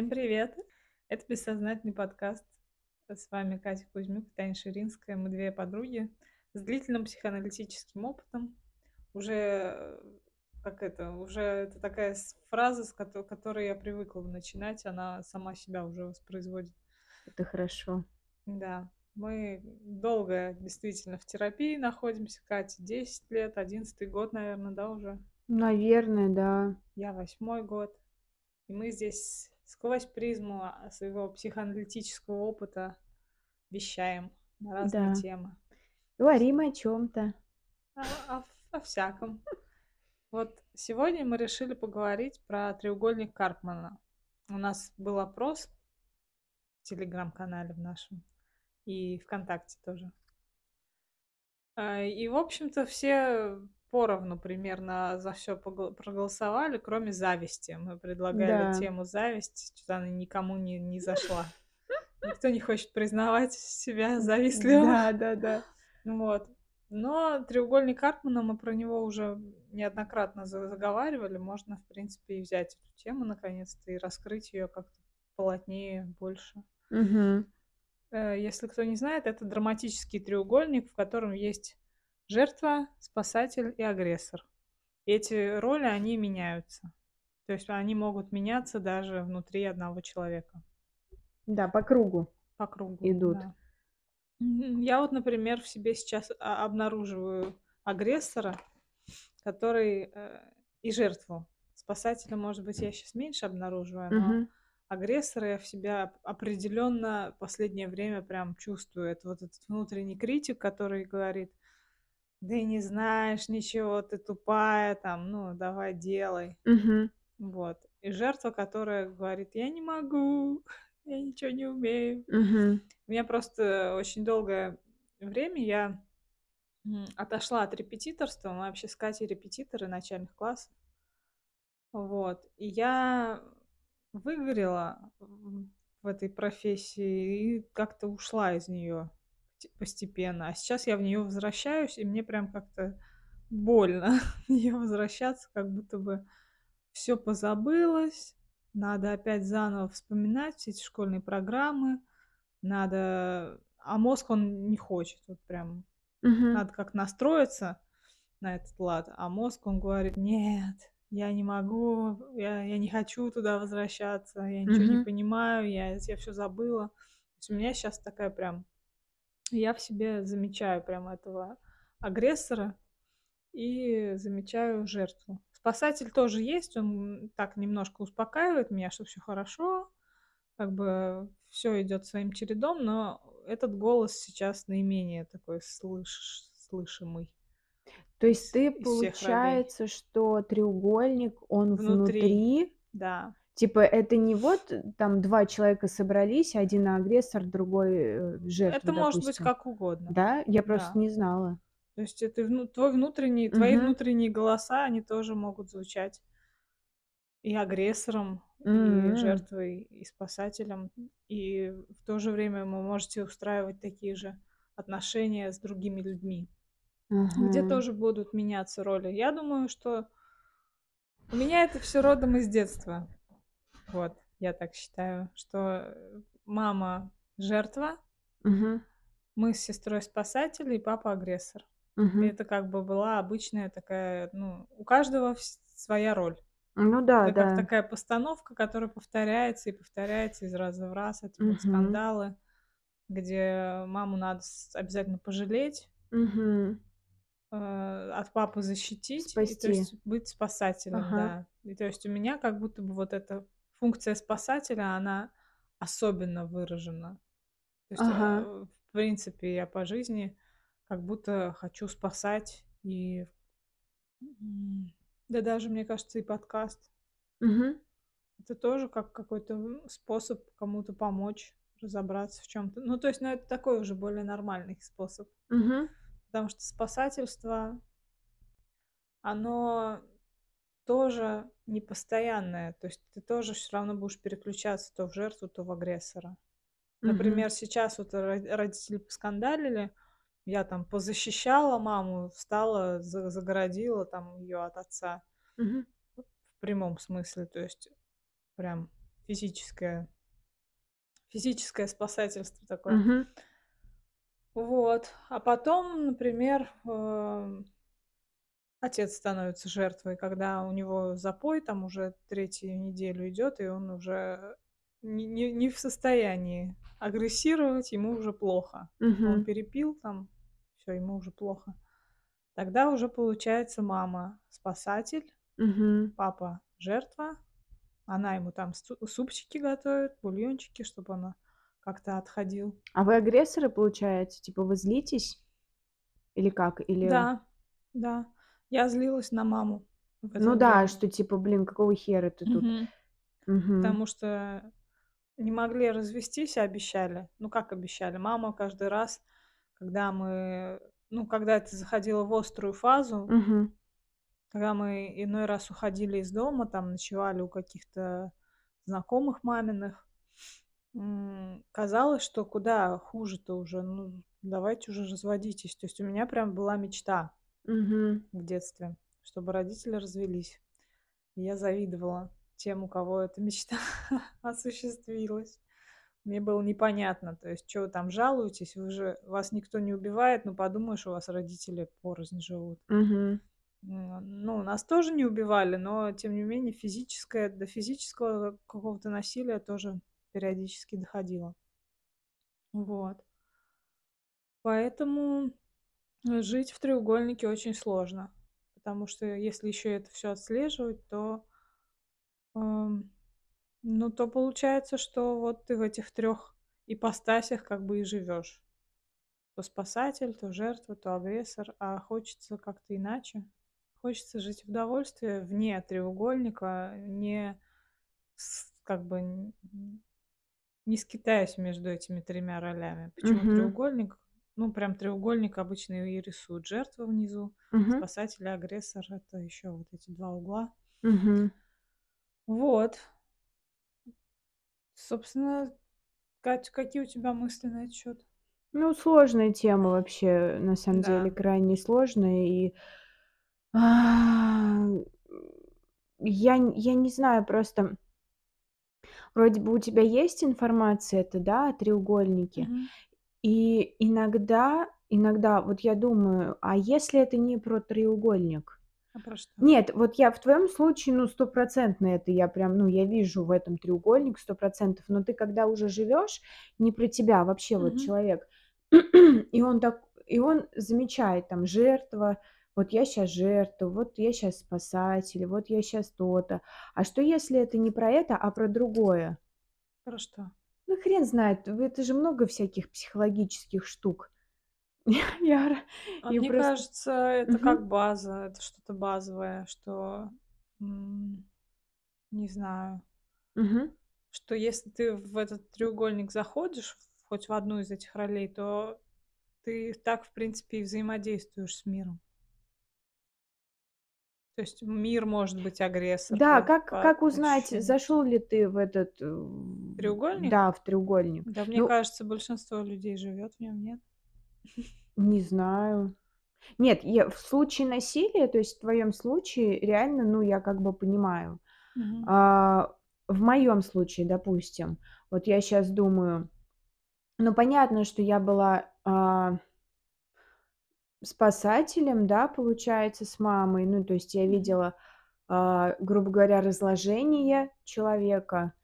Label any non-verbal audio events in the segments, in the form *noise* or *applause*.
Всем привет! Это бессознательный подкаст. С вами Катя Кузьмюк Таня Ширинская. Мы две подруги с длительным психоаналитическим опытом. Уже, э, как это, уже это такая фраза, с которой я привыкла начинать, она сама себя уже воспроизводит. Это хорошо. Да. Мы долго действительно в терапии находимся, Катя, 10 лет, 11 год, наверное, да, уже? Наверное, да. Я восьмой год. И мы здесь сквозь призму а, своего психоаналитического опыта вещаем на разные да. темы. Говорим о чем-то. О, о, о всяком. Вот сегодня мы решили поговорить про треугольник Карпмана. У нас был опрос в телеграм-канале в нашем и ВКонтакте тоже. А, и, в общем-то, все поровну примерно за все проголосовали, кроме зависти. Мы предлагали да. тему зависть, что-то она никому не, не *laughs* зашла. Никто не хочет признавать себя завистливым. Да, да, да. Вот. Но треугольник Карпмана, мы про него уже неоднократно заговаривали. Можно, в принципе, и взять эту тему наконец-то и раскрыть ее как-то полотнее, больше. Угу. Если кто не знает, это драматический треугольник, в котором есть жертва, спасатель и агрессор. И эти роли, они меняются. То есть они могут меняться даже внутри одного человека. Да, по кругу. По кругу. Идут. Да. Я вот, например, в себе сейчас а, обнаруживаю агрессора, который э, и жертву. Спасателя, может быть, я сейчас меньше обнаруживаю, но угу. агрессора я в себя определенно последнее время прям чувствую. Это вот этот внутренний критик, который говорит, да и не знаешь ничего, ты тупая, там, ну, давай делай. Угу. Вот. И жертва, которая говорит, я не могу, *laughs* я ничего не умею. Угу. У меня просто очень долгое время я отошла от репетиторства. Мы вообще с Катей репетиторы начальных классов. Вот. И я выгорела в этой профессии и как-то ушла из нее постепенно. А сейчас я в нее возвращаюсь, и мне прям как-то больно *laughs* в нее возвращаться, как будто бы все позабылось, надо опять заново вспоминать все эти школьные программы, надо... А мозг, он не хочет, вот прям угу. надо как настроиться на этот лад, а мозг, он говорит, нет, я не могу, я, я не хочу туда возвращаться, я ничего угу. не понимаю, я, я все забыла. То есть у меня сейчас такая прям я в себе замечаю прямо этого агрессора и замечаю жертву. Спасатель тоже есть, он так немножко успокаивает меня, что все хорошо, как бы все идет своим чередом, но этот голос сейчас наименее такой слыш слышимый. То есть ты, получается, что треугольник, он внутри, внутри да. Типа, это не вот э, там два человека собрались, один агрессор, другой э, жертва, Это может быть как угодно. Да? Я просто Да. не знала. То есть это твой внутренний, твои Мгм. внутренние голоса, они тоже могут звучать и агрессором, и М. жертвой, и спасателем. И в то же время вы можете устраивать такие же отношения с другими людьми, где тоже будут меняться роли. Я думаю, что у меня это все родом из детства. Вот, я так считаю, что мама жертва, Мгм. мы с сестрой спасатели и папа агрессор. И Мгм. это как бы была обычная такая, ну, у каждого своя роль. Ну да, Это как да. такая постановка, которая повторяется и повторяется из раза в раз. Это вот скандалы, где маму надо обязательно пожалеть, Мгм. э, от папы защитить, и то есть быть спасателем, Ага. да. И то есть у меня как будто бы вот эта функция спасателя, она особенно выражена. То есть, Ага. э, в принципе, я по жизни как будто хочу спасать и да даже, мне кажется, и подкаст. Мгм. Это тоже как какой-то способ кому-то помочь разобраться в чем-то. Ну, то есть, ну, это такой уже более нормальный способ. Мгм. Потому что спасательство, оно тоже непостоянное. То есть ты тоже все равно будешь переключаться то в жертву, то в агрессора. Например, угу. сейчас вот родители поскандалили, я там позащищала маму, встала, загородила там ее от отца. Угу. В прямом смысле, то есть прям физическое физическое спасательство такое. Мгм. Вот. А потом, например, эм, отец становится жертвой, когда у него запой там уже третью неделю идет, и он уже не не не в состоянии агрессировать, ему уже плохо. Он Мгм. перепил там, всё, ему уже плохо. Тогда уже получается мама спасатель, Мгм. папа жертва. Она ему там су супчики готовит, бульончики, чтобы он как-то отходил. А вы агрессоры, получается? Типа вы злитесь? Или как? Или Да, да, я злилась на маму Ну да, что типа, блин, какого хера ты тут? Мгм. Потому что не могли развестись, а обещали. Ну, как обещали? Мама каждый раз, когда мы ну, когда это заходило в острую фазу Мгм. когда мы иной раз уходили из дома, там ночевали у каких-то знакомых маминых, казалось, что куда хуже-то уже, ну, давайте уже разводитесь. То есть у меня прям была мечта Мгм. в детстве, чтобы родители развелись. И я завидовала тем, у кого эта мечта *laughs* осуществилась. Мне было непонятно, то есть чё вы там жалуетесь, вы же вас никто не убивает, ну, подумаешь, у вас родители порознь живут. Мгм. М, ну, нас тоже не убивали, но тем не менее физическое до физического какого-то насилия тоже периодически доходило. Вот. Поэтому, жить в треугольнике очень сложно, потому что если ещё это всё отслеживать, то ам, ну, то получается, что вот ты в этих трёх ипостасях как бы и живёшь. То спасатель, то жертва, то агрессор, а хочется как-то иначе. Хочется жить в довольстве вне треугольника, не с как бы не скитаясь между этими тремя ролями. Почему Мгм. треугольник? Ну, прям треугольник обычно и рисуют: жертва внизу, Мгм. спасатель и агрессор. Это ещё вот эти 2 угла. Мгм. Вот. Собственно, Кать, какие у тебя мысли на этот счёт? Ну, сложная тема вообще, на самом деле, Да. крайне сложная. И а, я я не знаю просто вроде бы у тебя есть информация эта, да, о треугольнике. Мгм. И иногда иногда вот я думаю: а если это не про треугольник? А про что? Нет, вот я в твоём случае, ну, стопроцентно это я прям, ну, я вижу в этом треугольник 100 %. Но ты когда уже живёшь, не про тебя, а вообще вот Мгм. человек, *clears throat* и он так и он замечает там: жертва, вот я щас жертва, вот я щас спасатель, вот я щас то-то. А что, если это не про это, а про другое? Про что? Ну, хрен знает, это же много всяких психологических штук. *laughs* Я А мне просто кажется, это Мгм. как база, это что-то базовое, что, не знаю Мгм. что если ты в этот треугольник заходишь, хоть в одну из этих ролей, то ты так, в принципе, и взаимодействуешь с миром. То есть мир может быть агрессор Да, как по как узнать, ощущениям. зашёл ли ты в этот, в Треугольник? да, в треугольник? Да, мне Ну кажется, большинство людей живёт в нём, нет? Не знаю. Нет, я в случае насилия, то есть в твоём случае, реально, ну, я как бы понимаю. Мгм. А, в моём случае, допустим, вот я щас думаю, ну, понятно, что я была, а спасателем, да, получается, с мамой. Ну, то есть я видела, а, грубо говоря, разложение человека.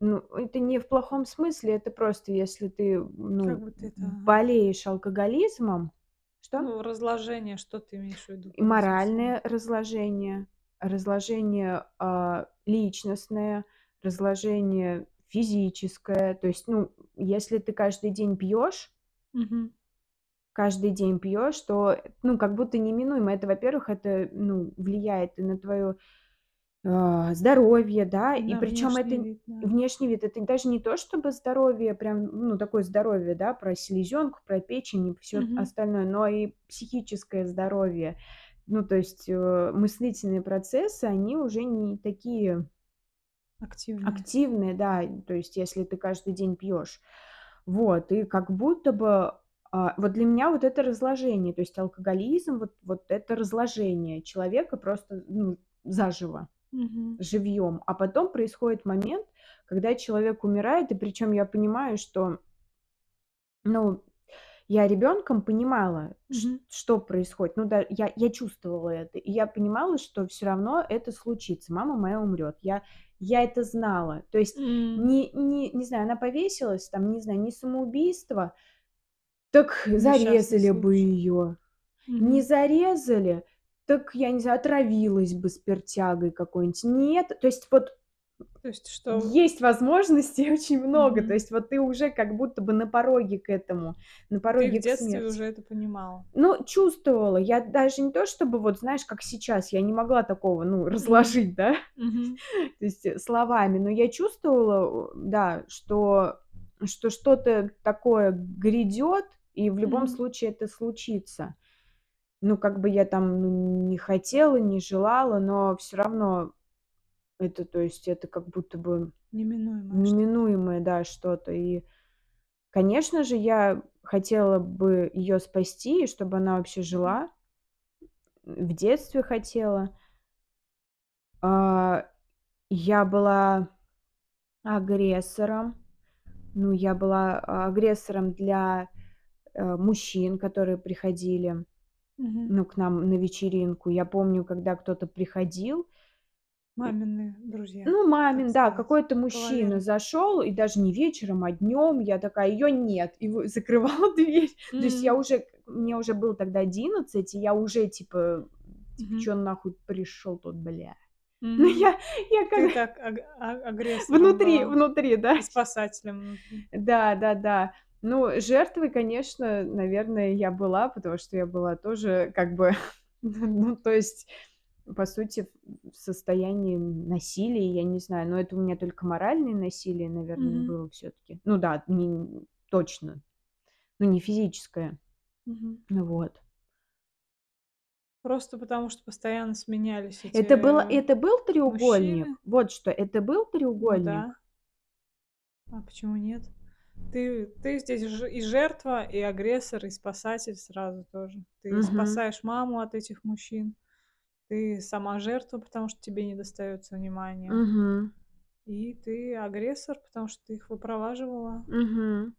Ну, это не в плохом смысле, это просто если ты, ну, это болеешь алкоголизмом Что? Ну, разложение, что ты имеешь в виду? И моральное разложение, разложение, а, личностное, разложение физическое. То есть, ну, если ты каждый день пьёшь Мгм. Каждый день пьёшь, то, ну, как будто неминуемо. Это, во-первых, это, ну, влияет и на твоё, а, здоровье, да. И На причём это вид, да. внешний вид. Это даже не то чтобы здоровье, прям, ну, такое здоровье, да, про селезёнку, про печень и всё Мгм. остальное, но и психическое здоровье. Ну, то есть, э, мыслительные процессы, они уже не такие Активные. активные, да. То есть если ты каждый день пьёшь. Вот, и как будто бы, вот для меня вот это разложение. То есть алкоголизм, вот вот это разложение человека просто, ну, заживо. Мгм. живьем, а потом происходит момент, когда человек умирает, и причем я понимаю, что ну, я ребенком понимала, Мгм. что происходит. Ну да, я я чувствовала это, и я понимала, что всё равно это случится. Мама моя умрет. Я я это знала. То есть М. не не не знаю, она повесилась, там, не знаю, не самоубийство, так зарезали бы случай. ее. Не Мгм. зарезали, так, я не знаю, отравилась бы спиртягой какой-нибудь. Нет, то есть вот То есть что есть возможностей *laughs* очень много. То Мгм. есть вот ты уже как будто бы на пороге к этому, на Ты в пороге к детстве смерти. уже это понимала? Ну, чувствовала. Я даже не то чтобы вот, знаешь, как сейчас, я не могла такого, ну, Мгм. разложить, да, *laughs* Мгм. то есть, э, словами, но я чувствовала, э, да, что что что-то такое грядет, и в любом Мгм. случае это случится. Ну, как бы я там, ну, не хотела, не желала, но всё равно это, то есть это как будто бы Неминуемое неминуемое, да, что-то. И, конечно же, я хотела бы ее спасти, и чтобы она вообще жила. В детстве хотела. А, я была агрессором. Ну, я была агрессором для, мужчин, которые приходили, Мгм. ну, к нам на вечеринку. Я помню, когда кто-то приходил Мамины друзья, Ну, мамин, да, какой-то мужчина зашел, и даже не вечером, а днем. Я такая: "Ее нет!" И *laughs* закрывала дверь. То есть я уже мне уже было тогда 11, и я уже типа типа: Мгм. "Чё нахуй пришел тут, бля?" *laughs* Ну, Мгм. я я Ты как так аг а агрессором внутри внутри, да. спасателем внутри. Да, да-да. Ну, жертвой, конечно, наверное, я была, потому что я была тоже как бы, *laughs* ну, то есть, по сути, в состоянии насилия, я не знаю, но это у меня только моральное насилие, наверное, Мгм. было всё-таки. Ну да, не точно, но не физическое. Ну вот. Просто потому, что постоянно сменялись Это было эти это был треугольник? мужчины? Вот что, это был Ну да. треугольник? А почему нет? Ты ты здесь ж и жертва, и агрессор, и спасатель сразу тоже. Ты Мгм. спасаешь маму от этих мужчин, ты сама жертва, потому что тебе не достается внимания. Мгм. И ты агрессор, потому что ты их выпроваживала. Мгм.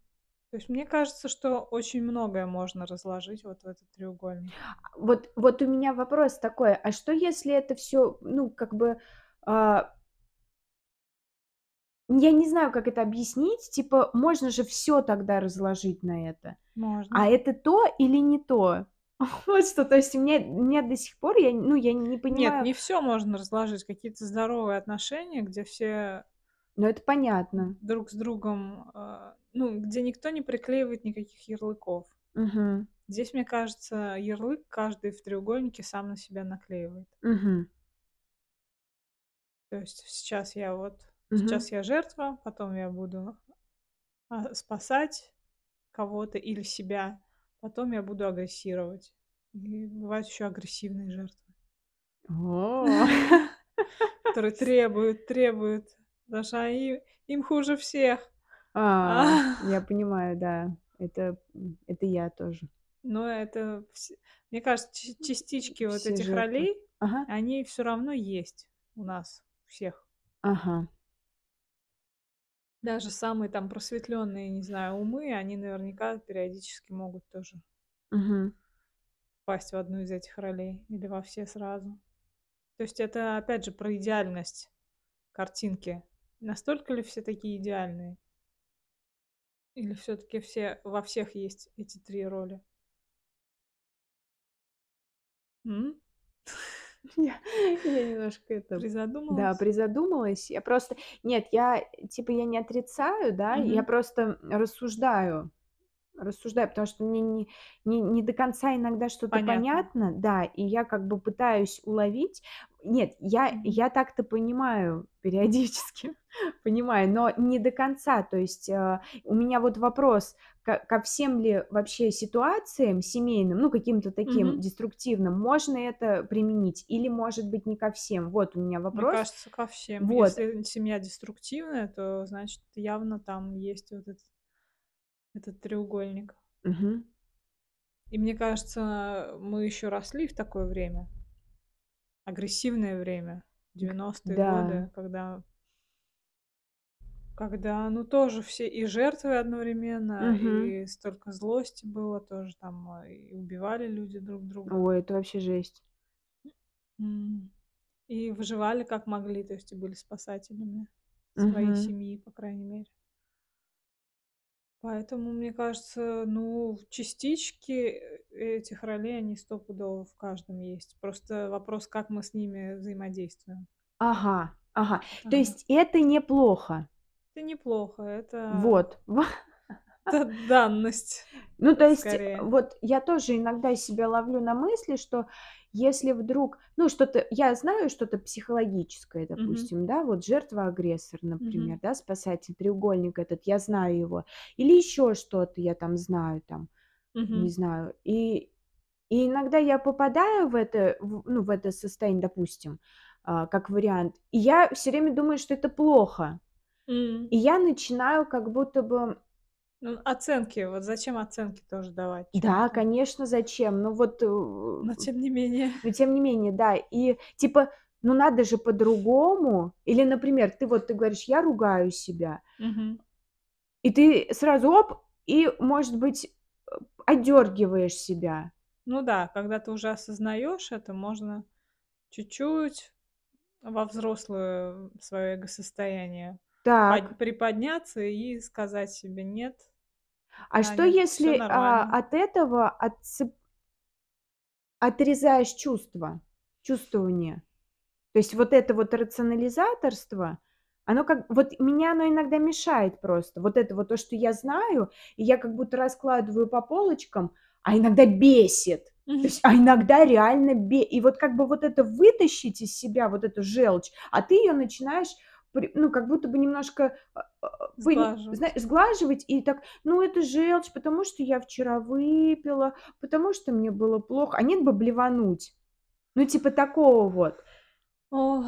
То есть мне кажется, что очень многое можно разложить вот в этот треугольник. Вот вот у меня вопрос такой: а что, если это всё, ну, как бы, а Я не знаю, как это объяснить. Типа, можно же всё тогда разложить на это. Можно. А это то или не то? *laughs* Вот что. То есть у меня у меня до сих пор я, ну, я не Нет, понимаю не всё можно разложить. Какие-то здоровые отношения, где все Ну, это понятно. друг с другом, а, ну, где никто не приклеивает никаких ярлыков. Мгм. Здесь, мне кажется, ярлык каждый в треугольнике сам на себя наклеивает. Мгм. То есть сейчас я вот Мгм. сейчас я жертва, потом я буду, а, спасать кого-то или себя, потом я буду агрессировать. И бывают еще агрессивные жертвы. О. *laughs* Которые требуют требуют, потому что они им хуже всех. А. А, *laughs* я понимаю, да. Это, м, это я тоже. Но это вс мне кажется, частички вот Все этих жертвы. ролей, Ага. они всё равно есть у нас всех. Ага. Даже самые там просветленные, не знаю, умы, они наверняка периодически могут тоже Мгм. впасть в одну из этих ролей или во все сразу. То есть это опять же про идеальность картинки. Настолько ли все такие идеальные? Или всё-таки все во всех есть эти 3 роли? М? *laughs* Я я немножко это, да, Призадумалась? призадумалась. Я просто нет, я, типа, я не отрицаю, да, я просто рассуждаю. Рассуждаю, потому что мне не не не до конца иногда что-то Понятно. понятно, да, и я как бы пытаюсь уловить. Нет, я я так-то понимаю *laughs* периодически, понимаю, но не до конца. То есть, а, у меня вот вопрос: ко ко всем ли вообще ситуациям семейным, ну, каким-то таким Мгм. деструктивным, можно это применить или, может быть, не ко всем? Вот у меня Мне вопрос. кажется, ко всем. Вот. Если семья деструктивная, то значит явно там есть вот этот этот треугольник. Мгм. И мне кажется, мы еще росли в такое время. Агрессивное время. 90 Да. годы, когда когда, ну, тоже все и жертвы одновременно, Мгм. и столько злости было тоже там, и убивали люди друг друга. Ой, это вообще жесть. И выживали как могли, то есть и были спасателями своей Мгм. семьи, по крайней мере. Поэтому, мне кажется, ну, частички, э, этих ролей, они стопудово в каждом есть. Просто вопрос, как мы с ними взаимодействуем. Ага, ага. То Ага. есть это неплохо? Это неплохо, это Вот, во *laughs* это данность, Ну, то есть, скорее. вот я тоже иногда себя ловлю на мысли, что если вдруг, ну, что-то я знаю что-то психологическое, допустим, да, вот жертва-агрессор, например, Мгм. да, спасатель, треугольник этот, я знаю его. Или ещё что-то я там знаю, там, не Мгм. знаю. И и иногда я попадаю в это, в ну, в это состояние, допустим, а, как вариант, и я всё время думаю, что это плохо. М. И я начинаю как будто бы Ну, оценки, вот зачем оценки тоже давать Да, конечно, зачем? Ну вот, э, Но тем не менее. *laughs* но тем не менее, да. И типа, ну надо же по-другому. Или, например, ты вот ты говоришь: "Я ругаю себя". Мгм. И ты сразу оп, и, может быть, э, одёргиваешь себя. Ну да, когда ты уже осознаёшь это, можно чуть-чуть во взрослое своё эго-состояние Так. под приподняться и сказать себе: "Нет, А что всё если, а, нормально". от этого отцеп отрезаешь чувства, чувствование? То есть вот это вот рационализаторство, оно как вот меня оно иногда мешает просто. Вот это вот то, что я знаю, и я как будто раскладываю по полочкам, а иногда бесит. То есть, а иногда реально бе и вот как бы вот это вытащить из себя, вот эту желчь, а ты её начинаешь ну, как будто бы немножко, а, а, пони зна Сглаживать. сглаживать и так: "Ну, это желчь, потому что я вчера выпила, потому что мне было плохо". А нет бы блевануть. Ну, типа такого вот. Ох.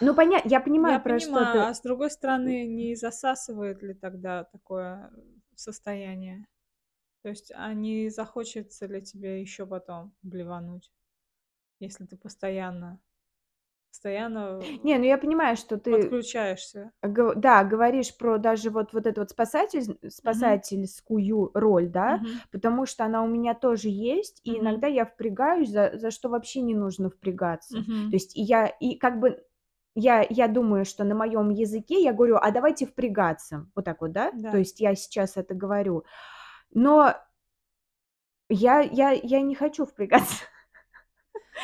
Ну, поня я Я понимаю, про что понимаю, ты. а с другой стороны, не засасывает ли тогда такое, состояние? То есть, а не захочется ли тебе ещё потом блевануть, если ты постоянно постоянно Не, ну я понимаю, что ты подключаешься? да, говоришь про даже вот вот эту вот спасатель спасательскую роль, да, Мгм. потому что она у меня тоже есть, и Мгм. иногда я впрягаюсь, за за что вообще не нужно впрягаться. То Мгм. есть и я и как бы я я думаю, что на моём языке я говорю: "А давайте впрягаться". Вот так вот, да? То Да. есть я сейчас это говорю. Но я я я не хочу впрягаться.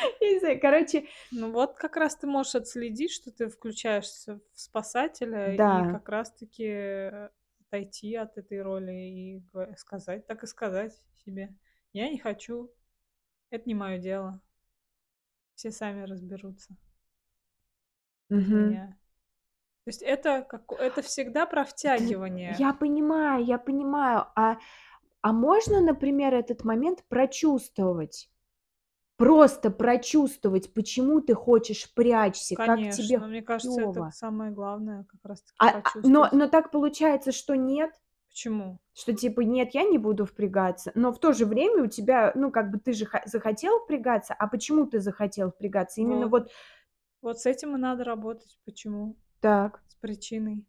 *laughs* Я не знаю, короче Ну вот как раз ты можешь отследить, что ты включаешься в спасателя, и Да. как раз таки, э, отойти от этой роли и сказать, так и сказать себе: "Я не хочу, это не моё дело". Все сами разберутся без Мгм. меня. То есть это како это всегда про втягивание. я понимаю, я понимаю. А а можно, например, этот момент прочувствовать? Просто прочувствовать, почему ты хочешь впрячься, как тебе Конечно, мне кажется, это самое главное как раз таки А а, но но так получается, что нет? Почему? Что типа: "Нет, я не буду впрягаться". Но в то же время у тебя, ну, как бы ты же ха захотел впрягаться, а почему ты захотел впрягаться? Именно Вот. вот Вот с этим и надо работать. Почему? Так. С причиной.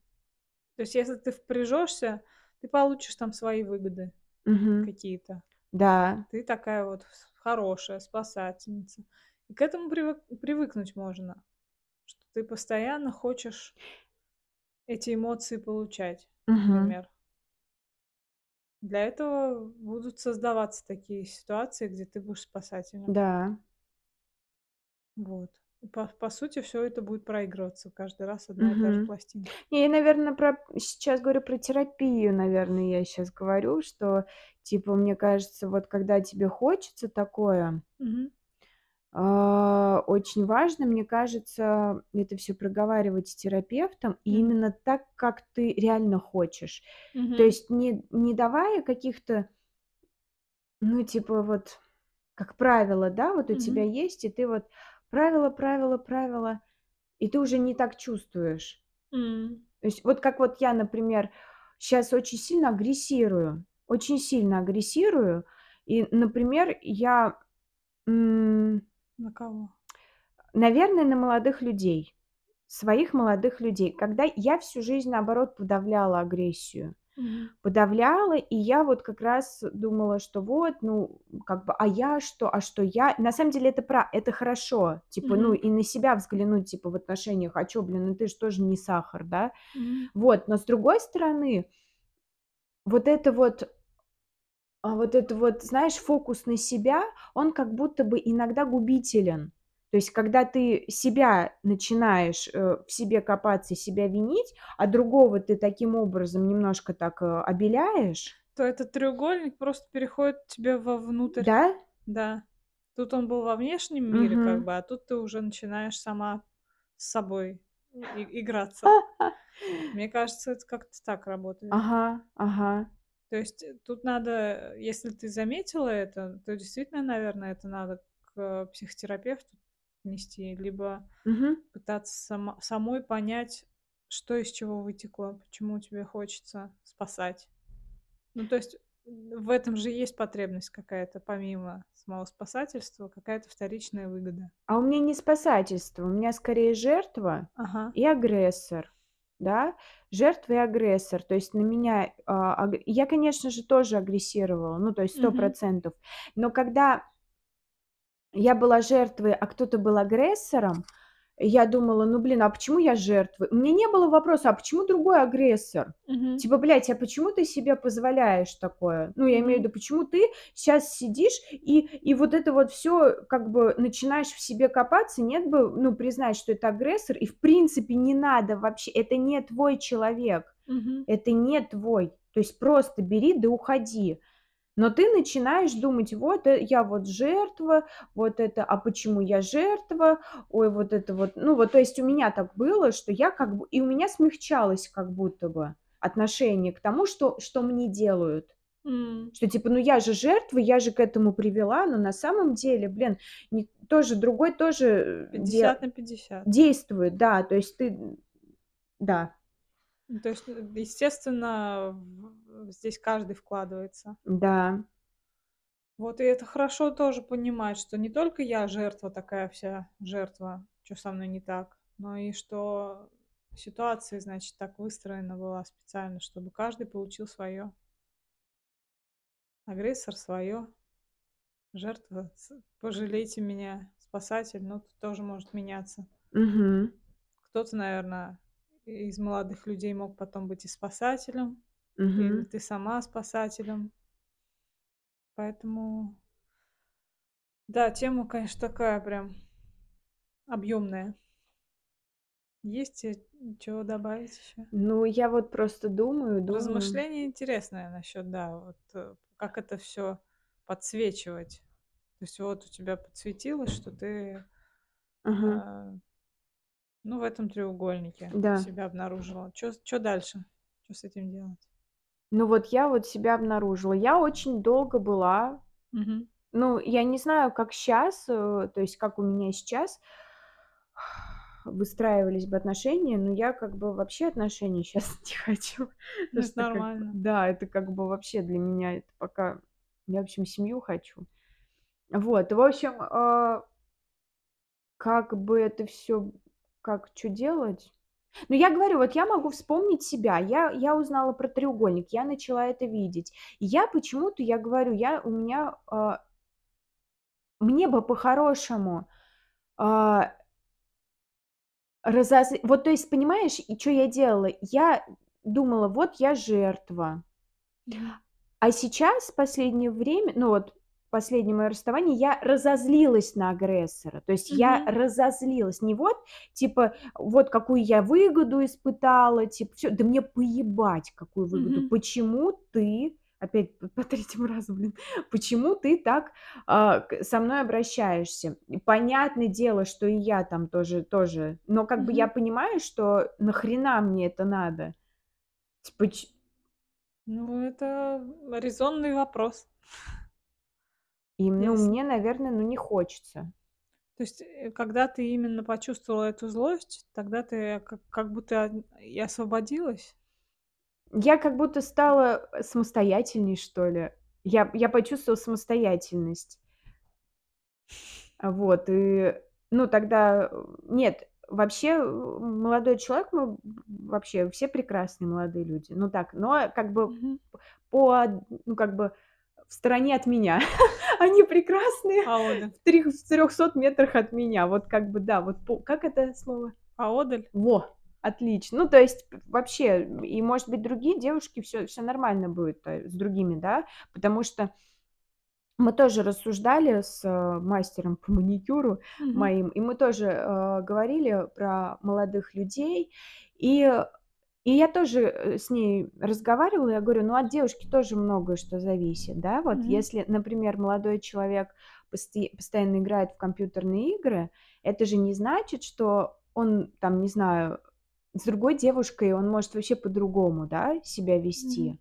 То есть если ты впряжешься, ты получишь там свои выгоды Мгм. какие-то. Да. Ты такая вот хорошая спасательница. И к этому привык привыкнуть можно, что ты постоянно хочешь эти эмоции получать, Мгм. например. Для этого будут создаваться такие ситуации, где ты будешь спасателем. Да. Вот. По по сути, всё это будет проигрываться каждый раз одна и та же Мгм. пластинка. Не, я, наверно, про сейчас говорю про терапию, наверно, я щас говорю, что, типа, мне кажется, вот когда тебе хочется такое Мгм. а, очень важно, мне кажется, это всё проговаривать с терапевтом, и М. именно так, как ты реально хочешь. То Мгм. есть не не давая каких-то ну, типа, вот как правило, да, вот у тебя Мгм. есть, и ты вот правило правило правило, и ты уже не так чувствуешь. М. То есть вот как вот я, например, щас очень сильно агрессирую, очень сильно агрессирую, и, например, я, На кого? наверное, на молодых людей. своих молодых людей, когда я всю жизнь, наоборот, подавляла агрессию. Мгм. Подавляла, и я вот как раз думала, что вот, ну, как бы, а я что, а что я? На самом деле это пра это хорошо, типа, ну, Мгм. и на себя взглянуть, типа, в отношениях, а чё, блин, ну ты ж тоже не сахар, да? Мгм. Вот, но с другой стороны вот это вот а, вот это вот, знаешь, фокус на себя, он как будто бы иногда губителен. То есть когда ты себя начинаешь, э, в себе копаться и себя винить, а другого ты таким образом немножко так, э, обеляешь То этот треугольник просто переходит тебе вовнутрь. Да? Да. Тут он был во внешнем мире как Мгм. бы, а тут ты уже начинаешь сама с собой и играться. *laughs* Мне кажется, это как-то так работает. Ага, ага. То есть, э, тут надо, если ты заметила это, то действительно, наверное, это надо к психотерапевту нести, либо Мгм. пытаться сама самой понять, что из чего вытекло, почему тебе хочется спасать. Ну, то есть, в этом же есть потребность какая-то, помимо самого спасательства, какая-то вторичная выгода. А у меня не спасательство, у меня скорее жертва Ага. и агрессор, да. Жертва и агрессор. То есть на меня, а, я, конечно же, тоже агрессировала, ну, то есть сто процентов. Но когда я была жертвой, а кто-то был агрессором, я думала: "Ну, блин, а почему я жертва?" У меня не было вопроса: "А почему другой агрессор?" Мгм. Типа, блядь, а почему ты себе позволяешь такое? Ну, я имею в виду, почему ты щас сидишь и и вот это вот всё как бы начинаешь в себе копаться? Нет бы, ну, признать, что это агрессор, и в принципе не надо вообще, это не твой человек, Мгм. это не твой. То есть просто бери да уходи. Но ты начинаешь думать: "Вот, э, я вот жертва, вот это, а почему я жертва? Ой, вот это вот". Ну вот, то есть у меня так было, что я как бы и у меня смягчалось как будто бы отношение к тому, что что мне делают. М. Что типа, ну я же жертва, я же к этому привела, но на самом деле, блин, не тоже другой тоже, э, де 50 на 50. действует, да, то есть ты, да. Ну, то есть, э, естественно, здесь каждый вкладывается. Да. Вот и это хорошо тоже понимать, что не только я жертва такая вся, жертва, чё со мной не так, но и что ситуация, значит, так выстроена была специально, чтобы каждый получил своё. Агрессор своё. Жертва "пожалейте меня", спасатель, ну, тут тоже может меняться. Мгм. Кто-то, наверно, из молодых людей мог потом быть и спасателем, или Мгм. ты сама спасателем. Поэтому Да, тема, конечно, такая прям объёмная. Есть те чего добавить ещё? Ну, я вот просто думаю, думаю. Размышление интересное насчёт, да, вот, э, как это всё подсвечивать. То есть вот у тебя подсветилось, что ты, Ага. а ну, в этом треугольнике Да. себя обнаружила. Чё дальше? Чё с этим делать? Ну, вот я вот себя обнаружила. Я очень долго была Мгм. ну, я не знаю, как щас, э, то есть как у меня сейчас *sighs* выстраивались бы отношения, но я как бы вообще отношений *laughs* щас не хочу. Ну, Потому это что как бы нормально. да, это как бы вообще для меня это пока я, в общем, семью хочу. Вот, в общем, а как бы это всё, как чё делать? Ну, я говорю, вот я могу вспомнить себя. Я я узнала про треугольник, я начала это видеть. И я почему-то, я говорю, я у меня, а мне бы по-хорошему, а разозли вот, то есть, понимаешь, и чё я делала? Я думала: "Вот я жертва". А сейчас, последнее время, ну, вот последнее моё расставание, я разозлилась на агрессора. То есть я Мгм. разозлилась. Не вот, типа, вот какую я выгоду испытала, типа, всё, да мне поебать, какую выгоду. Мгм. Почему ты, опять по третьему разу, блин, почему ты так, к со мной обращаешься? Понятное дело, что и я там тоже тоже, но как бы я понимаю, что нахрена мне это надо? Типа, Ну, это резонный вопрос. И, ну, мне, наверно, ну, не хочется. То есть, э, когда ты именно почувствовала эту злость, тогда ты как как будто ан и освободилась? Я как будто стала, э, самостоятельней, что ли. Я я почувствовала самостоятельность. А, вот, и, ну, тогда, э, нет вообще, э, молодой человек, мы вообще все прекрасные молодые люди. Ну так, но как бы Мгм. по, ну как бы в стороне от меня. *laughs* Они прекрасные в трех в 300 метрах от меня. Вот как бы да, вот как это слово? Поодаль? Во, отлично. Ну, то есть вообще, и, может быть, другие девушки, всё всё нормально будет, э, с другими, да. Потому что мы тоже рассуждали с, э, мастером по маникюру Мгм. моим, и мы тоже, э, говорили про молодых людей. И и я тоже, э, с ней разговаривала. Я говорю: "Ну, от девушки тоже многое что зависит, да. Вот Мгм. если, например, молодой человек пости постоянно играет в компьютерные игры, это же не значит, что он там, не знаю, с другой девушкой он может вообще по-другому, да, себя вести.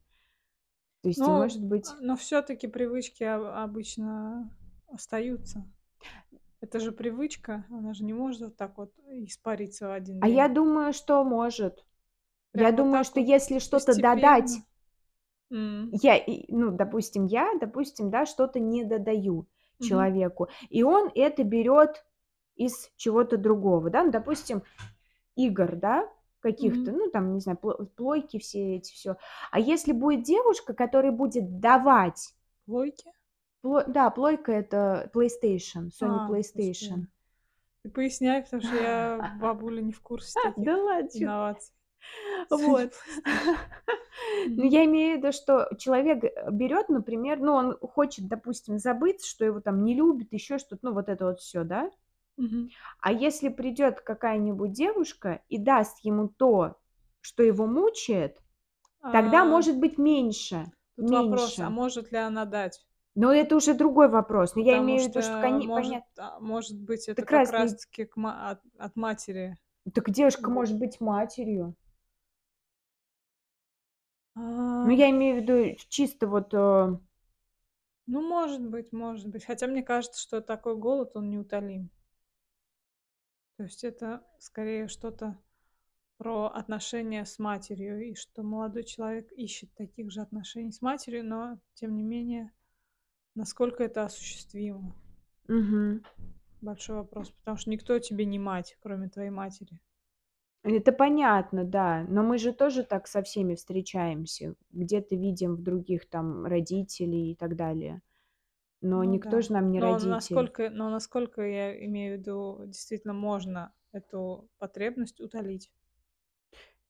То есть, и Ну, может а, быть но всё-таки привычки о обычно остаются. Это же привычка, она же не может вот так вот испариться в 1 А я день. думаю, что может. Я Прям вот думаю, так что вот если что-то додать постепенно? М. я и, ну, допустим, я, допустим, да, что-то не додаю Мгм. человеку, и он это берёт из чего-то другого, да. Ну, допустим, игр, да, каких-то, Мгм. ну, там, не знаю, пло плойки все эти, всё. А если будет девушка, которая будет давать Плойки? Пло да, плойка- это PlayStation, Sony А, PlayStation. господи. Ты поясняй, потому что я, *laughs* бабуля, не в курсе таких Да ладно, чё ты. инноваций. Вот. PlayStation. *laughs* Ну, я имею в виду, что человек, э, берёт, например, ну, он хочет, допустим, забыть, что его там не любят, ещё что-то, ну, вот это вот всё, да. А если придёт какая-нибудь девушка и даст ему то, что его мучает, тогда А. может быть меньше Тут вопрос: а меньше. может ли она дать? Но это уже другой вопрос. Но я имею в виду, что может, а, может быть, это Так как раз-таки от от матери. Так девушка может быть матерью. Ну, А. я имею в виду чисто вот, э Ну, может быть, может быть. Хотя мне кажется, что такой голод, он неутолим. То есть это скорее что-то про отношения с матерью, и что молодой человек ищет таких же отношений с матерью, но тем не менее, насколько это осуществимо? Мгм. Большой вопрос, потому что никто тебе не мать, кроме твоей матери. Это понятно, да. Но мы же тоже так со всеми встречаемся. Где-то видим в других там родителей и так далее. Но Ну никто да. же нам не Но родитель. насколько но насколько, я имею в виду, действительно можно эту потребность утолить?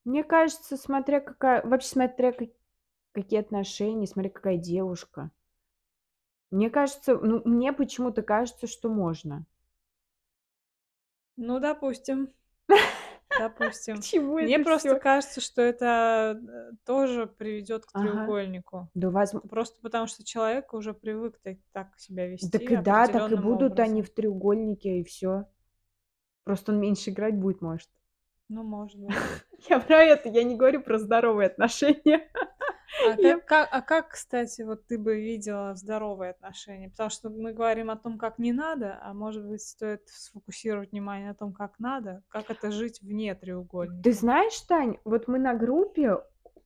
Мне кажется, смотря какая вообще, смотря ка какие отношения, смотря какая девушка. Мне кажется, ну, мне почему-то кажется, что можно. Ну, допустим. *laughs* К Допустим. чему Мне это просто всё? кажется, что это, э, тоже приведёт к Ага. треугольнику. Да, возм просто потому, что человек уже привык так так себя вести и да, так и определённым будут они образом. в треугольнике, и всё. Просто он меньше играть будет, может. Ну, может быть. *laughs* Я про это, я не говорю про здоровые отношения. А Я как ка а как, кстати, вот ты бы видела здоровые отношения? Потому что мы говорим о том, как не надо, а может быть, стоит сфокусировать внимание на том, как надо? Как это жить вне Ты треугольника? знаешь, Тань, вот мы на группе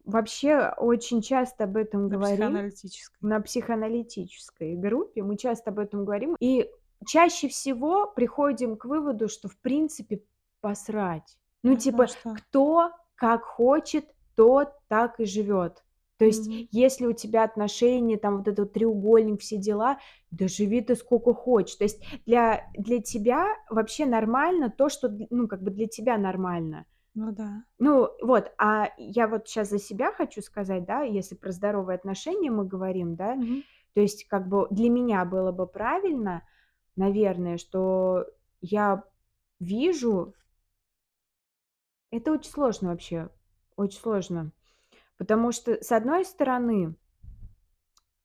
вообще очень часто об этом На говорим. психоаналитической. На психоаналитической группе мы часто об этом говорим. И чаще всего приходим к выводу, что в принципе посрать. Ну, на типа, что? кто как хочет, тот так и живёт. То есть, Мгм. если у тебя отношения, там вот этот треугольник, все дела, да живи ты скока хочешь. То есть для для тебя вообще нормально то, что ну, как бы для тебя нормально. Ну да. Ну вот, а я вот щас за себя хочу сказать, да, если про здоровые отношения мы говорим, да. Мгм. То есть как бы для меня было бы правильно, наверное, что я вижу Это очень сложно вообще, очень сложно. Потому что, с одной стороны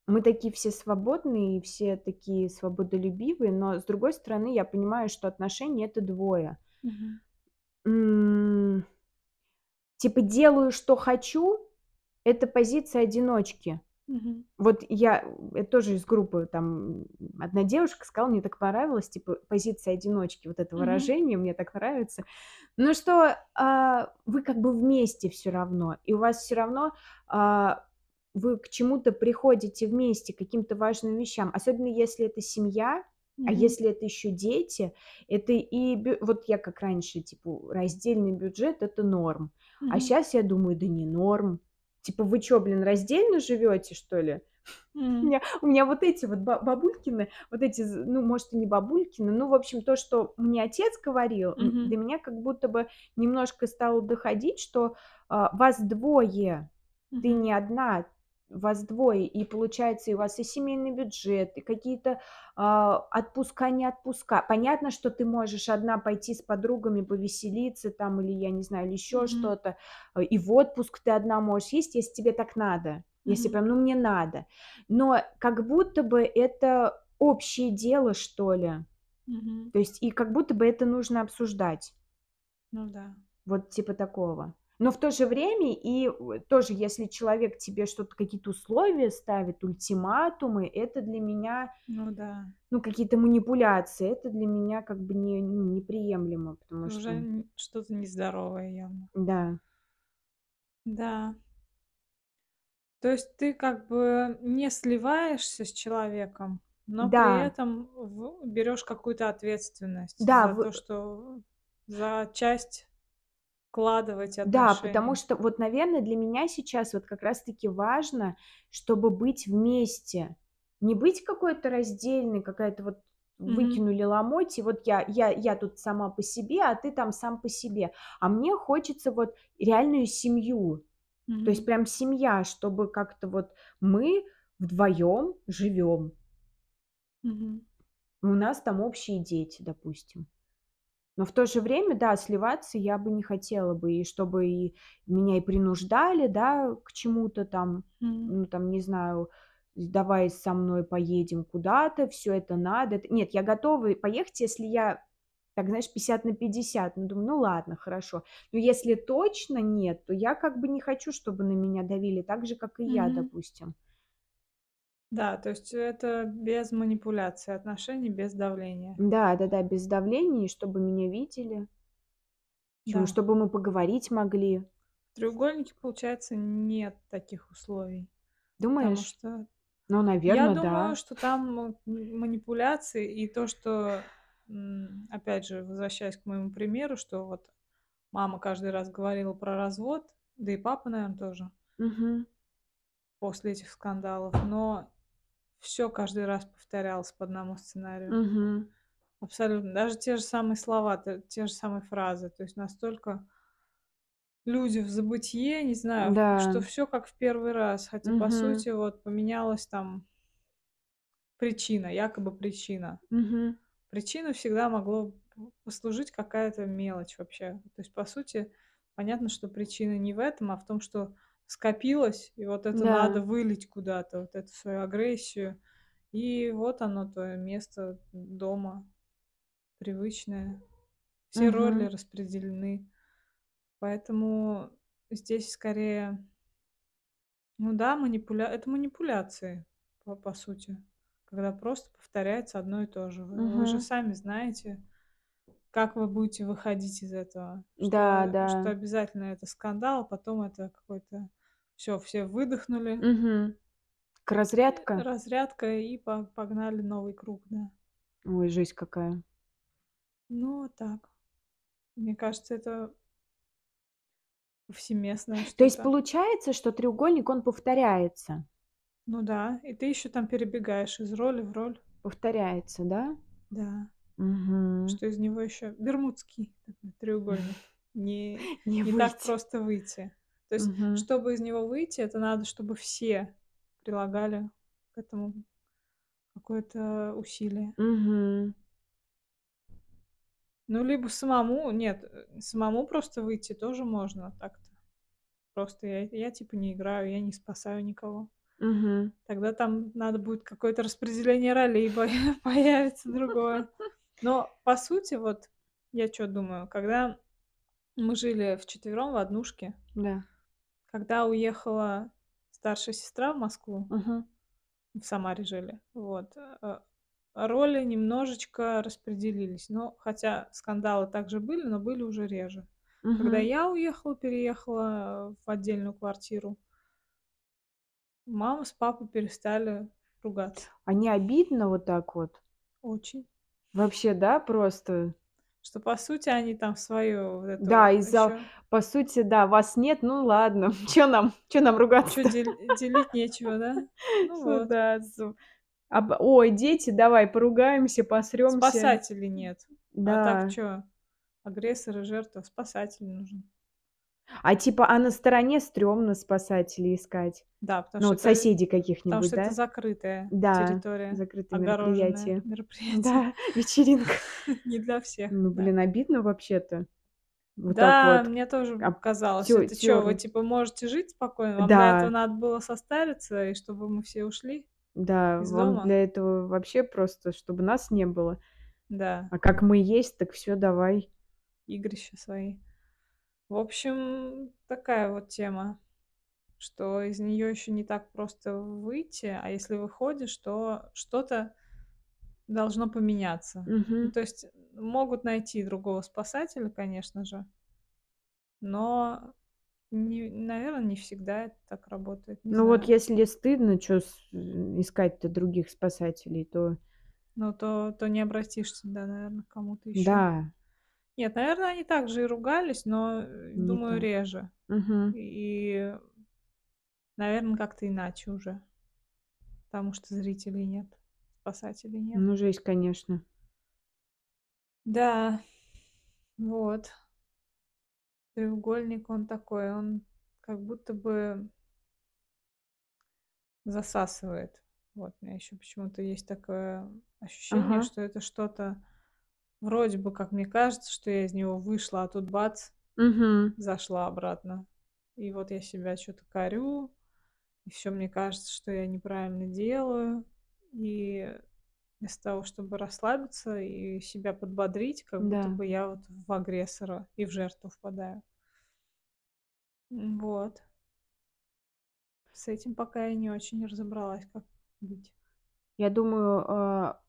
мы такие все свободные и все такие свободолюбивые, но с другой стороны, я понимаю, что отношения- это двое. М. Типа делаю, что хочу- это позиция одиночки. Мгм. Вот я это тоже из группы, там одна девушка сказала, мне так понравилось, типа позиция одиночки, вот это Мгм. выражение мне так нравится. Ну, что, а, вы как бы вместе всё равно, и у вас всё равно, а, вы к чему-то приходите вместе, к каким-то важным вещам. Особенно если это семья. А Мгм. если это еще дети, это и бю вот я как раньше, типа, раздельный бюджет- это норм. А Мгм. щас я думаю: да не норм. Типа, вы чё, блин, раздельно живете, что ли? У М. меня у меня вот эти вот ба бабулькины, вот эти ну, может, и не бабулькины, ну, в общем, то, что мне отец говорил, Мгм. до меня как будто бы немножко стало доходить, что, а, вас двое, ты Мгм. не одна, вас двое, и получается, и у вас и семейный бюджет, и какие-то, а, отпуска, не отпуска. Понятно, что ты можешь одна пойти с подругами повеселиться там или, я не знаю, или еще Мгм. что-то, э, и в отпуск ты одна можешь ездить, если тебе так надо, если Мгм. прям, ну, мне надо. Но как будто бы это общее дело, что ли. Мгм. То есть и как будто бы это нужно обсуждать. Ну да. Вот типа такого. Но в то же время и в тоже, если человек тебе что-то, какие-то условия ставит, ультиматумы, это для меня, Ну да. ну, какие-то манипуляции. Это для меня как бы не ну, неприемлемо, потому уже что н что-то нездоровое явно. Да. Да. То есть ты как бы не сливаешься с человеком, но при Да. этом в берёшь какую-то ответственность Да, за в то, что за часть вкладываете Да, потому что вот, наверно, для меня сейчас вот как раз таки важно, чтобы быть вместе. Не быть какой-то раздельной, какая-то вот Мгм. выкинули ломоть, и вот я я я тут сама по себе, а ты там сам по себе. А мне хочется вот реальную семью. То есть прям семья, чтобы как-то вот мы вдвоем живем. Мгм. У нас там общие дети, допустим. Но в то же время, да, сливаться я бы не хотела бы, и чтобы и меня и принуждали, да, к чему-то там, М. ну, там, не знаю: "Давай со мной поедем куда-то, всё это надо". Нет, я готова поехать, если я, так, знаешь, 50 на 50. Ну, думаю: "Ну ладно, хорошо". Но если точно нет, то я как бы не хочу, чтобы на меня давили так же, как и я, Мгм. допустим. Да, то есть это без манипуляции отношений, без давления. Да-да-да, без давления, и чтобы меня видели. Чему Да. чтобы мы поговорить могли. В треугольнике, получается, нет таких условий. Потому Думаешь? что Ну, я наверно, думаю, да. что там м манипуляции и то, что, м, опять же, возвращаясь к моему примеру, что вот мама каждый раз говорила про развод, да и папа, наверно, тоже. Мгм. После этих скандалов, но всё каждый раз повторялось по одному сценарию. Мгм. Абсолютно. Даже те же самые слова, те же самые фразы. То есть настолько люди в забытье, не знаю, что Да. всё как в 1 раз. Хотя, по Мгм. сути, вот поменялась там причина, якобы причина. Мгм. Причиной всегда могло послужить какая-то мелочь вообще. То есть, по сути, понятно, что причина не в этом, а в том, что скопилось, и вот это надо Да. вылить куда-то, вот эту свою агрессию. И вот оно, твое место дома привычное. Все роли Мгм. распределены. Поэтому здесь скорее ну да, манипуля это манипуляции, по по сути, когда просто повторяется одно и то же. Вы вы же сами знаете, как вы будете выходить из этого. Да, Что что да. обязательно это скандал, потом это какой-то всё, все выдохнули. Мгм. К разрядка? разрядка, и по погнали новый круг, да. Ой, жесть какая. Ну, так. Мне кажется, это повсеместное То есть получается, что треугольник, он повторяется? Ну да, и ты еще там перебегаешь из роли в роль. Повторяется, да? Да. Мгм. Что из него еще бермудский такой треугольник. Не *laughs* Не не так просто выйти. То есть, Мгм. чтобы из него выйти, это надо, чтобы все прилагали к этому какое-то усилие. Мгм. Ну, либо самому нет, э, самому просто выйти тоже можно так-то. Просто я я типа не играю, я не спасаю никого. Мгм. Тогда там надо будет какое-то распределение ролей *laughs* поя появится другое. Но по сути, вот я чё думаю, когда мы жили вчетвером в однушке Да. Когда уехала старшая сестра в Москву Мгм. в Самаре жили, вот, э, роли немножечко распределились. Но хотя скандалы также были, но были уже реже. Когда Мгм. я уехала, переехала в отдельную квартиру мама с папой перестали ругаться. А не обидно вот так вот? Очень. Вообще, да, просто? Что, по сути, они там свою вот Да, эту из-за ещё по сути, да, вас нет, ну ладно, *laughs* чё нам чё нам Чё ругаться-то? дель делить нечего, да? Ну Что, вот. да, об ой, дети, давай поругаемся, посрёмся. Спасателей нет. А так Да. чё? Агрессор и жертва. Спасатель нужен. А типа, а на стороне стрёмно спасателей искать. Да, потому Ну, что вот это соседей потому каких-нибудь, что это да? закрытая Да, территория, закрытое мероприятие. мероприятие. Да, *laughs* вечеринка. *laughs* Не для всех, Ну, да. блин, обидно вообще-то. Вот Да, вот мне тоже об казалось, тё это чё, вы типа можете жить спокойно, вам для этого Да. надо было состариться, и чтобы мы все ушли Да, из вам дома? для этого вообще просто, чтобы нас не было. Да. А как мы есть, так всё, давай. Игрища свои. В общем, такая вот тема, что из неё ещё не так просто выйти, а если выходишь, то что-то должно поменяться. Ну, Мгм. то есть могут найти другого спасателя, конечно же но не наверно, не всегда это так работает, не Ну, вот знаю. если стыдно, с искать-то других спасателей, то Ну, то то не обратишься, да, наверно, к кому-то ещё. Да. Нет, наверно, они также и ругались, но, э, Не думаю, так. реже. Мгм. И, наверно, как-то иначе уже. Потому что зрителей нет, спасателей нет. Ну, жесть, конечно. Да, вот. Треугольник, он такой, он как будто бы засасывает. Вот у меня ещё почему-то есть такое ощущение, Ага. что это что-то вроде бы как мне кажется, что я из него вышла, а тут бац, Мгм. зашла обратно. И вот я себя чё-то корю, и всё мне кажется, что я неправильно делаю. И вместо того, чтобы расслабиться и себя подбодрить, как будто Да. бы я вот в агрессора и в жертву впадаю. М, вот. С этим пока я не очень разобралась, как быть. Я думаю, а,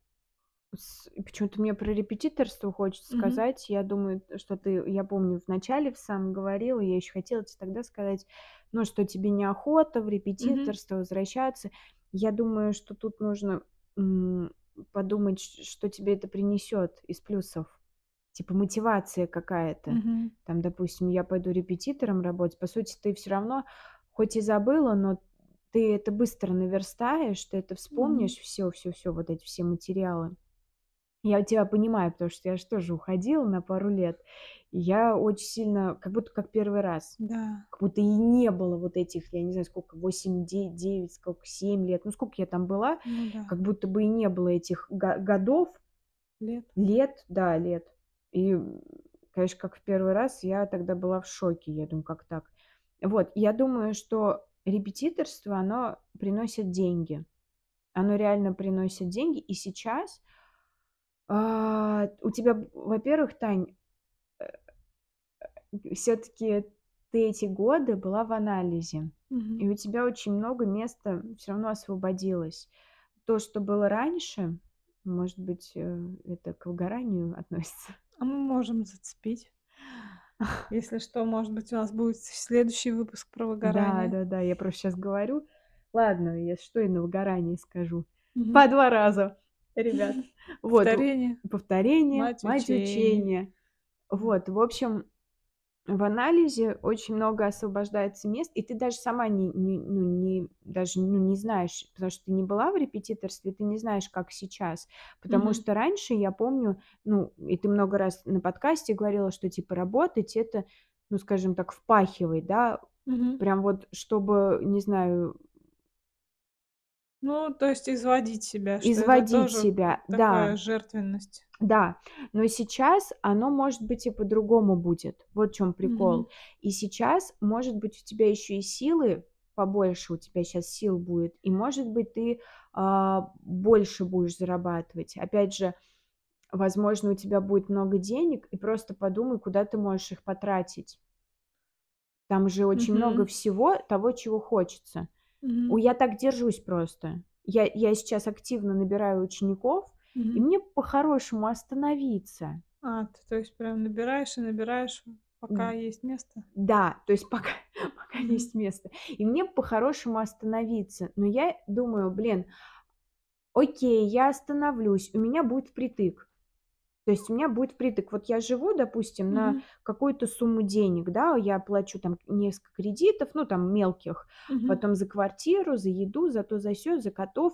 почему-то мне про репетиторство хочется Мгм. сказать. Я думаю, что ты я помню, в начале в самом говорила, я ещё хотела те тогда сказать, ну, что тебе неохота в репетиторство возвращаться. Я думаю, что тут нужно, м, подумать, что тебе это принесёт из плюсов. Типа мотивация какая-то. Мгм. Там, допустим, я пойду репетитором работать. По сути, ты всё равно хоть и забыла, но ты это быстро наверстаешь, ты это вспомнишь всё всё всё, вот эти все материалы. Я тебя понимаю, потому что я ж тоже уходила на пару лет. И я очень сильно как будто как 1 раз. Да. Как будто и не было вот этих, я не знаю, сколько, 8, де 9, сколько, 7 лет. Ну, сколько я там была, Ну да. как будто бы и не было этих го годов. Лет. Лет, да, лет. И, конечно, как в 1 раз, я тогда была в шоке. Я думаю: "Как так?" Вот, я думаю, что репетиторство, оно приносит деньги. Оно реально приносит деньги. И сейчас а, у тебя, во-первых, Тань, э, всё-таки ты эти годы была в анализе, и у тебя очень много места всё равно освободилось. То, что было раньше, может быть, э, это к выгоранию *laughs* относится? А мы можем зацепить. Если что, может быть, у нас будет следующий выпуск про выгорание. Да-да-да, я просто щас говорю. Ладно, если что, и на выгорании скажу. Мгм. По 2 раза, ребят. *laughs* Вот, Повторение- повторение- мать мать учения. учения. Вот, в общем, в анализе очень много освобождается мест, и ты даже сама не не ну, не даже, ну, не знаешь, потому что ты не была в репетиторстве, ты не знаешь, как сейчас. Потому Мгм. что раньше, я помню, ну, и ты много раз на подкасте говорила, что, типа, работать- это, ну, скажем так, впахивать, да. Мгм. Прям вот чтобы, не знаю Ну, то есть изводить себя, что это изводить тоже себя, такая да. жертвенность. Да, но сейчас оно, может быть, и по-другому будет. Вот в Мгм. прикол. И сейчас, может быть, у тебя ещё и силы побольше, у тебя щас сил будет, и, может быть, ты, а, больше будешь зарабатывать. Опять же, возможно, у тебя будет много денег, и просто подумай, куда ты можешь их потратить. Там же очень много Мгм. всего того, чего хочется. У Мгм. я так держусь просто. Я я сейчас активно набираю учеников, и Мгм. мне по-хорошему остановиться. А, ты, то есть, прям набираешь и набираешь, пока М, есть место? да, то есть пока *laughs* пока есть место. И мне по-хорошему остановиться. Но я думаю: "Блин" окей, я остановлюсь, у меня будет впритык. То есть у меня будет впритык. Вот я живу, допустим, на Мгм. какую-то сумму денег, да, я плачу там несколько кредитов, ну, там мелких, Мгм. потом за квартиру, за еду, за то, за сё, за котов.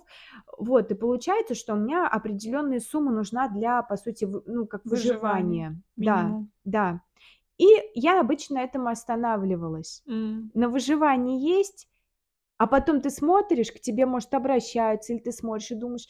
Вот, и получается, что у меня определённая сумма нужна для, по сути, ну, как Выживание, выживания. Да, да. И я обычно на этом останавливалась. М. На выживание есть, а потом ты смотришь, к тебе, может, обращаются, или ты смотришь и думаешь: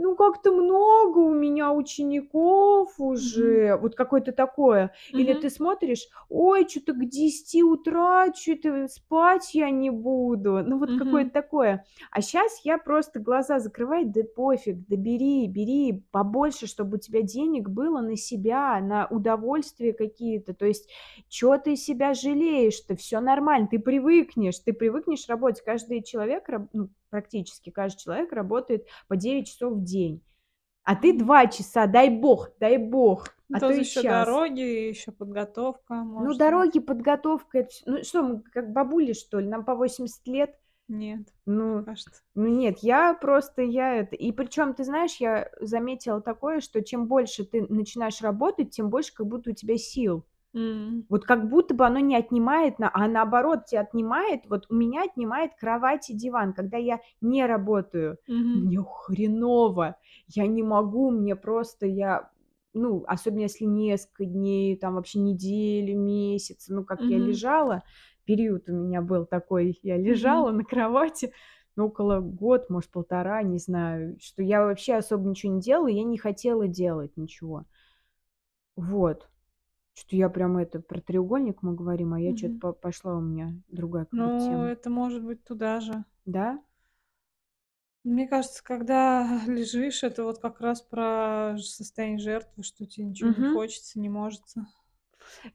"Ну, как-то много у меня учеников уже". Вот какое-то такое. Или Мгм. ты смотришь: "Ой, чё-то к 10 утра, чё-то спать я не буду". Ну, вот какое-то Мгм. такое. А щас я просто глаза закрываю: да пофиг, да бери, бери побольше, чтобы у тебя денег было на себя, на удовольствия какие-то. То есть чё ты себя жалеешь-то? Всё нормально, ты привыкнешь, ты привыкнешь работать. Каждый человек ну, практически каждый человек работает по 9 часов в день. А ты. 2 часа, дай бог, дай бог, а то ещё час. дороги, ещё подготовка, Ну, может быть. дороги, подготовка- это ну что, мы как бабули, что ли? Нам по 80 лет? Нет, Ну кажется. ну нет, я просто, я это И причём, ты знаешь, я заметила такое, что чем больше ты начинаешь работать, тем больше как будто у тебя сил. М. Вот как будто бы оно не отнимает, а наоборот те отнимает. Вот у меня отнимает кровать и диван. Когда я не работаю, Мгм. мне хреново. Я не могу, мне просто я ну, особенно если несколько дней, там вообще недели, месяцы, ну, как я Мгм. лежала, период у меня был такой, я лежала Мгм. на кровати около год, может, полтора, не знаю, что я вообще особо ничего не делала, я не хотела делать ничего. Вот. Чё-то я прям это про треугольник мы говорим, а я Мгм. по пошла у меня другая какая-то Ну, тема. это может быть туда же. Да? Мне кажется, когда *laughs* лежишь, это вот как раз про состояние жертвы, что те ничего не Мгм. хочется, не можется.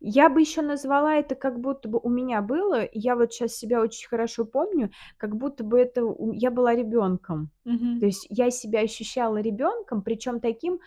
Я бы ещё назвала это, как будто бы у меня было, я вот щас себя очень хорошо помню, как будто бы это я была ребёнком. То Мгм. есть я себя ощущала ребёнком, причём таким,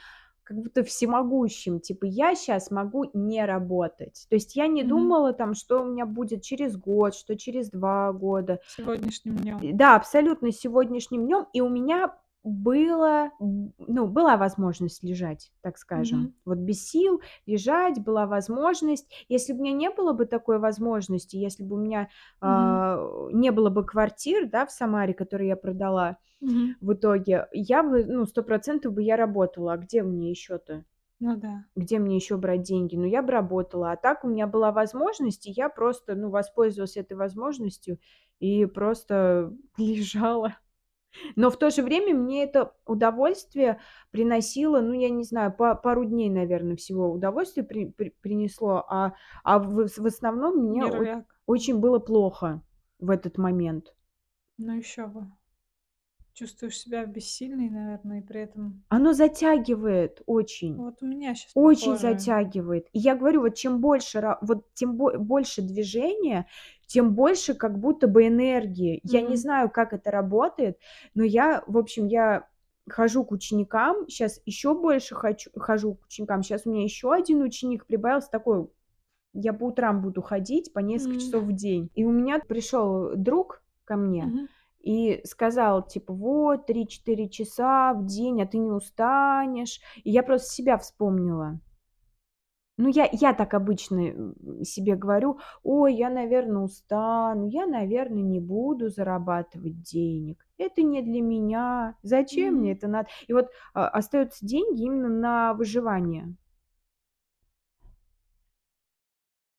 как будто всемогущим. Типа я щас могу не работать. То есть я не Мгм. думала там, что у меня будет через год, что через 2 года. Сегодняшним днём. Э, да, абсолютно сегодняшним днём. И у меня было, ну, была возможность лежать, так скажем. Мгм. Вот без сил лежать была возможность. Если б у меня не было бы такой возможности, если бы у меня, Мгм. а, не было бы квартир, да, в Самаре, которые я продала Мгм. в итоге, я бы, ну, 100 % бы я работала. А где мне ещё-то? Ну да. Где мне ещё брать деньги? Ну, я бы работала. А так у меня была возможность, и я просто, ну, воспользовалась этой возможностью и просто лежала. Но в то же время мне это удовольствие приносило, ну, я не знаю, па пару дней, наверно, всего удовольствие при при принесло, а а в в основном мне о очень было плохо в этот момент. Ну, еще бы. Чувствуешь себя бессильной, наверно, и при этом Оно затягивает очень, Вот у меня щас очень похожее. затягивает. И я говорю, вот чем больше вот тем бо больше движения, тем больше как будто бы энергии. Я не знаю, как это работает, но я, в общем, я хожу к ученикам, щас ещё больше хочу хожу к ученикам. Щас у меня ещё 1 ученик прибавился, такой я по утрам буду ходить по несколько М. часов в день. И у меня пришёл друг ко мне Мгм. и сказал, типа: "Вот 3-4 часа в день, а ты не устанешь?" И я просто себя вспомнила. Ну, я я так обычно, себе говорю: "Ой, я, наверно, устану, я, наверно, не буду зарабатывать денег. Это не для меня. Зачем мне Мгм. это надо?" И вот, а, остаются деньги именно на выживание.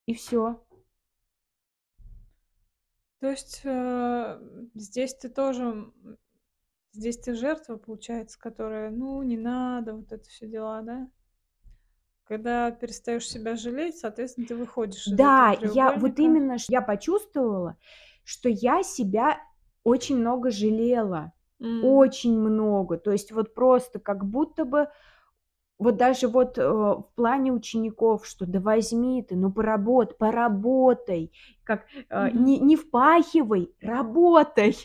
И всё. То есть, э, здесь ты тоже, здесь ты жертва, получается, которая: "Ну, не надо", вот это все дела, да? Когда перестаешь себя жалеть, соответственно, ты выходишь из этого Да, я вот именно я почувствовала, что я себя очень много жалела, М. очень много. То есть вот просто как будто бы вот даже вот, э, в плане учеников, что: "Да возьми ты, ну поработ поработай, как, э, Мгм. не не впахивай, работай".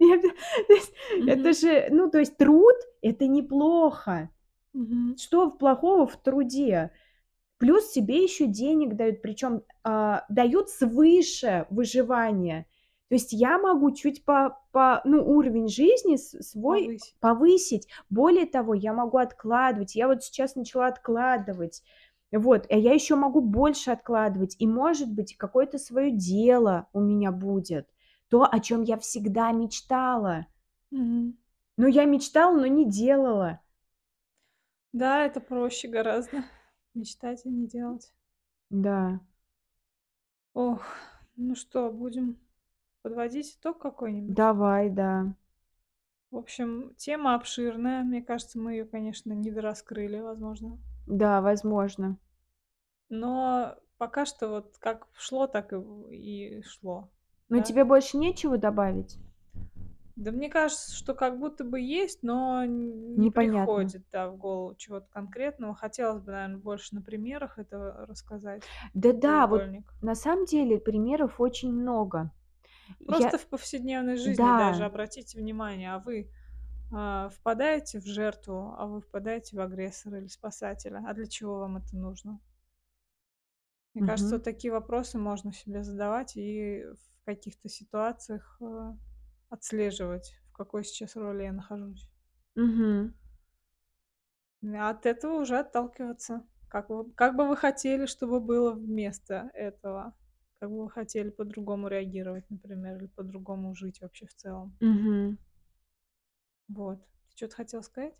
*laughs* Это же, ну, то есть труд- это неплохо. Мгм. Что плохого в труде? Плюс тебе еще денег дают, причем, а, дают свыше выживания. То есть я могу чуть по по ну, уровень жизни с свой Повысить. повысить. Более того, я могу откладывать. Я вот сейчас начала откладывать. Вот, а я еще могу больше откладывать. И, может быть, какое-то свое дело у меня будет. То, о чем я всегда мечтала. Мгм. Но я мечтала, но не делала. Да, это проще гораздо *laughs* мечтать и не делать. Да. Ох, ну что, будем подводить итог какой-нибудь? Давай, да. В общем, тема обширная. Мне кажется, мы ее, конечно, недораскрыли, возможно. Да, возможно. Но пока что вот как шло, так и и шло, Но да. тебе больше нечего добавить? Да мне кажется, что как будто бы есть, но н не Непонятно. приходит, да, в голову чего-то конкретного. Хотелось бы, наверно, больше на примерах это рассказать, Да-да, вот треугольник. на самом деле примеров очень много. Я Просто в повседневной жизни даже Да. обратите внимание, а вы, а, впадаете в жертву, а вы впадаете в агрессора или спасателя? А для чего вам это нужно? Мне кажется, Мгм. вот такие вопросы можно себе задавать и в каких-то ситуациях, э, отслеживать, в какой сейчас роли я нахожусь. А от этого уже отталкиваться. Как вы как бы вы хотели, чтобы было вместо этого? Как бы вы хотели по-другому реагировать, например, или по-другому жить вообще в целом? Мгм. Вот. Ты чё-то хотела сказать?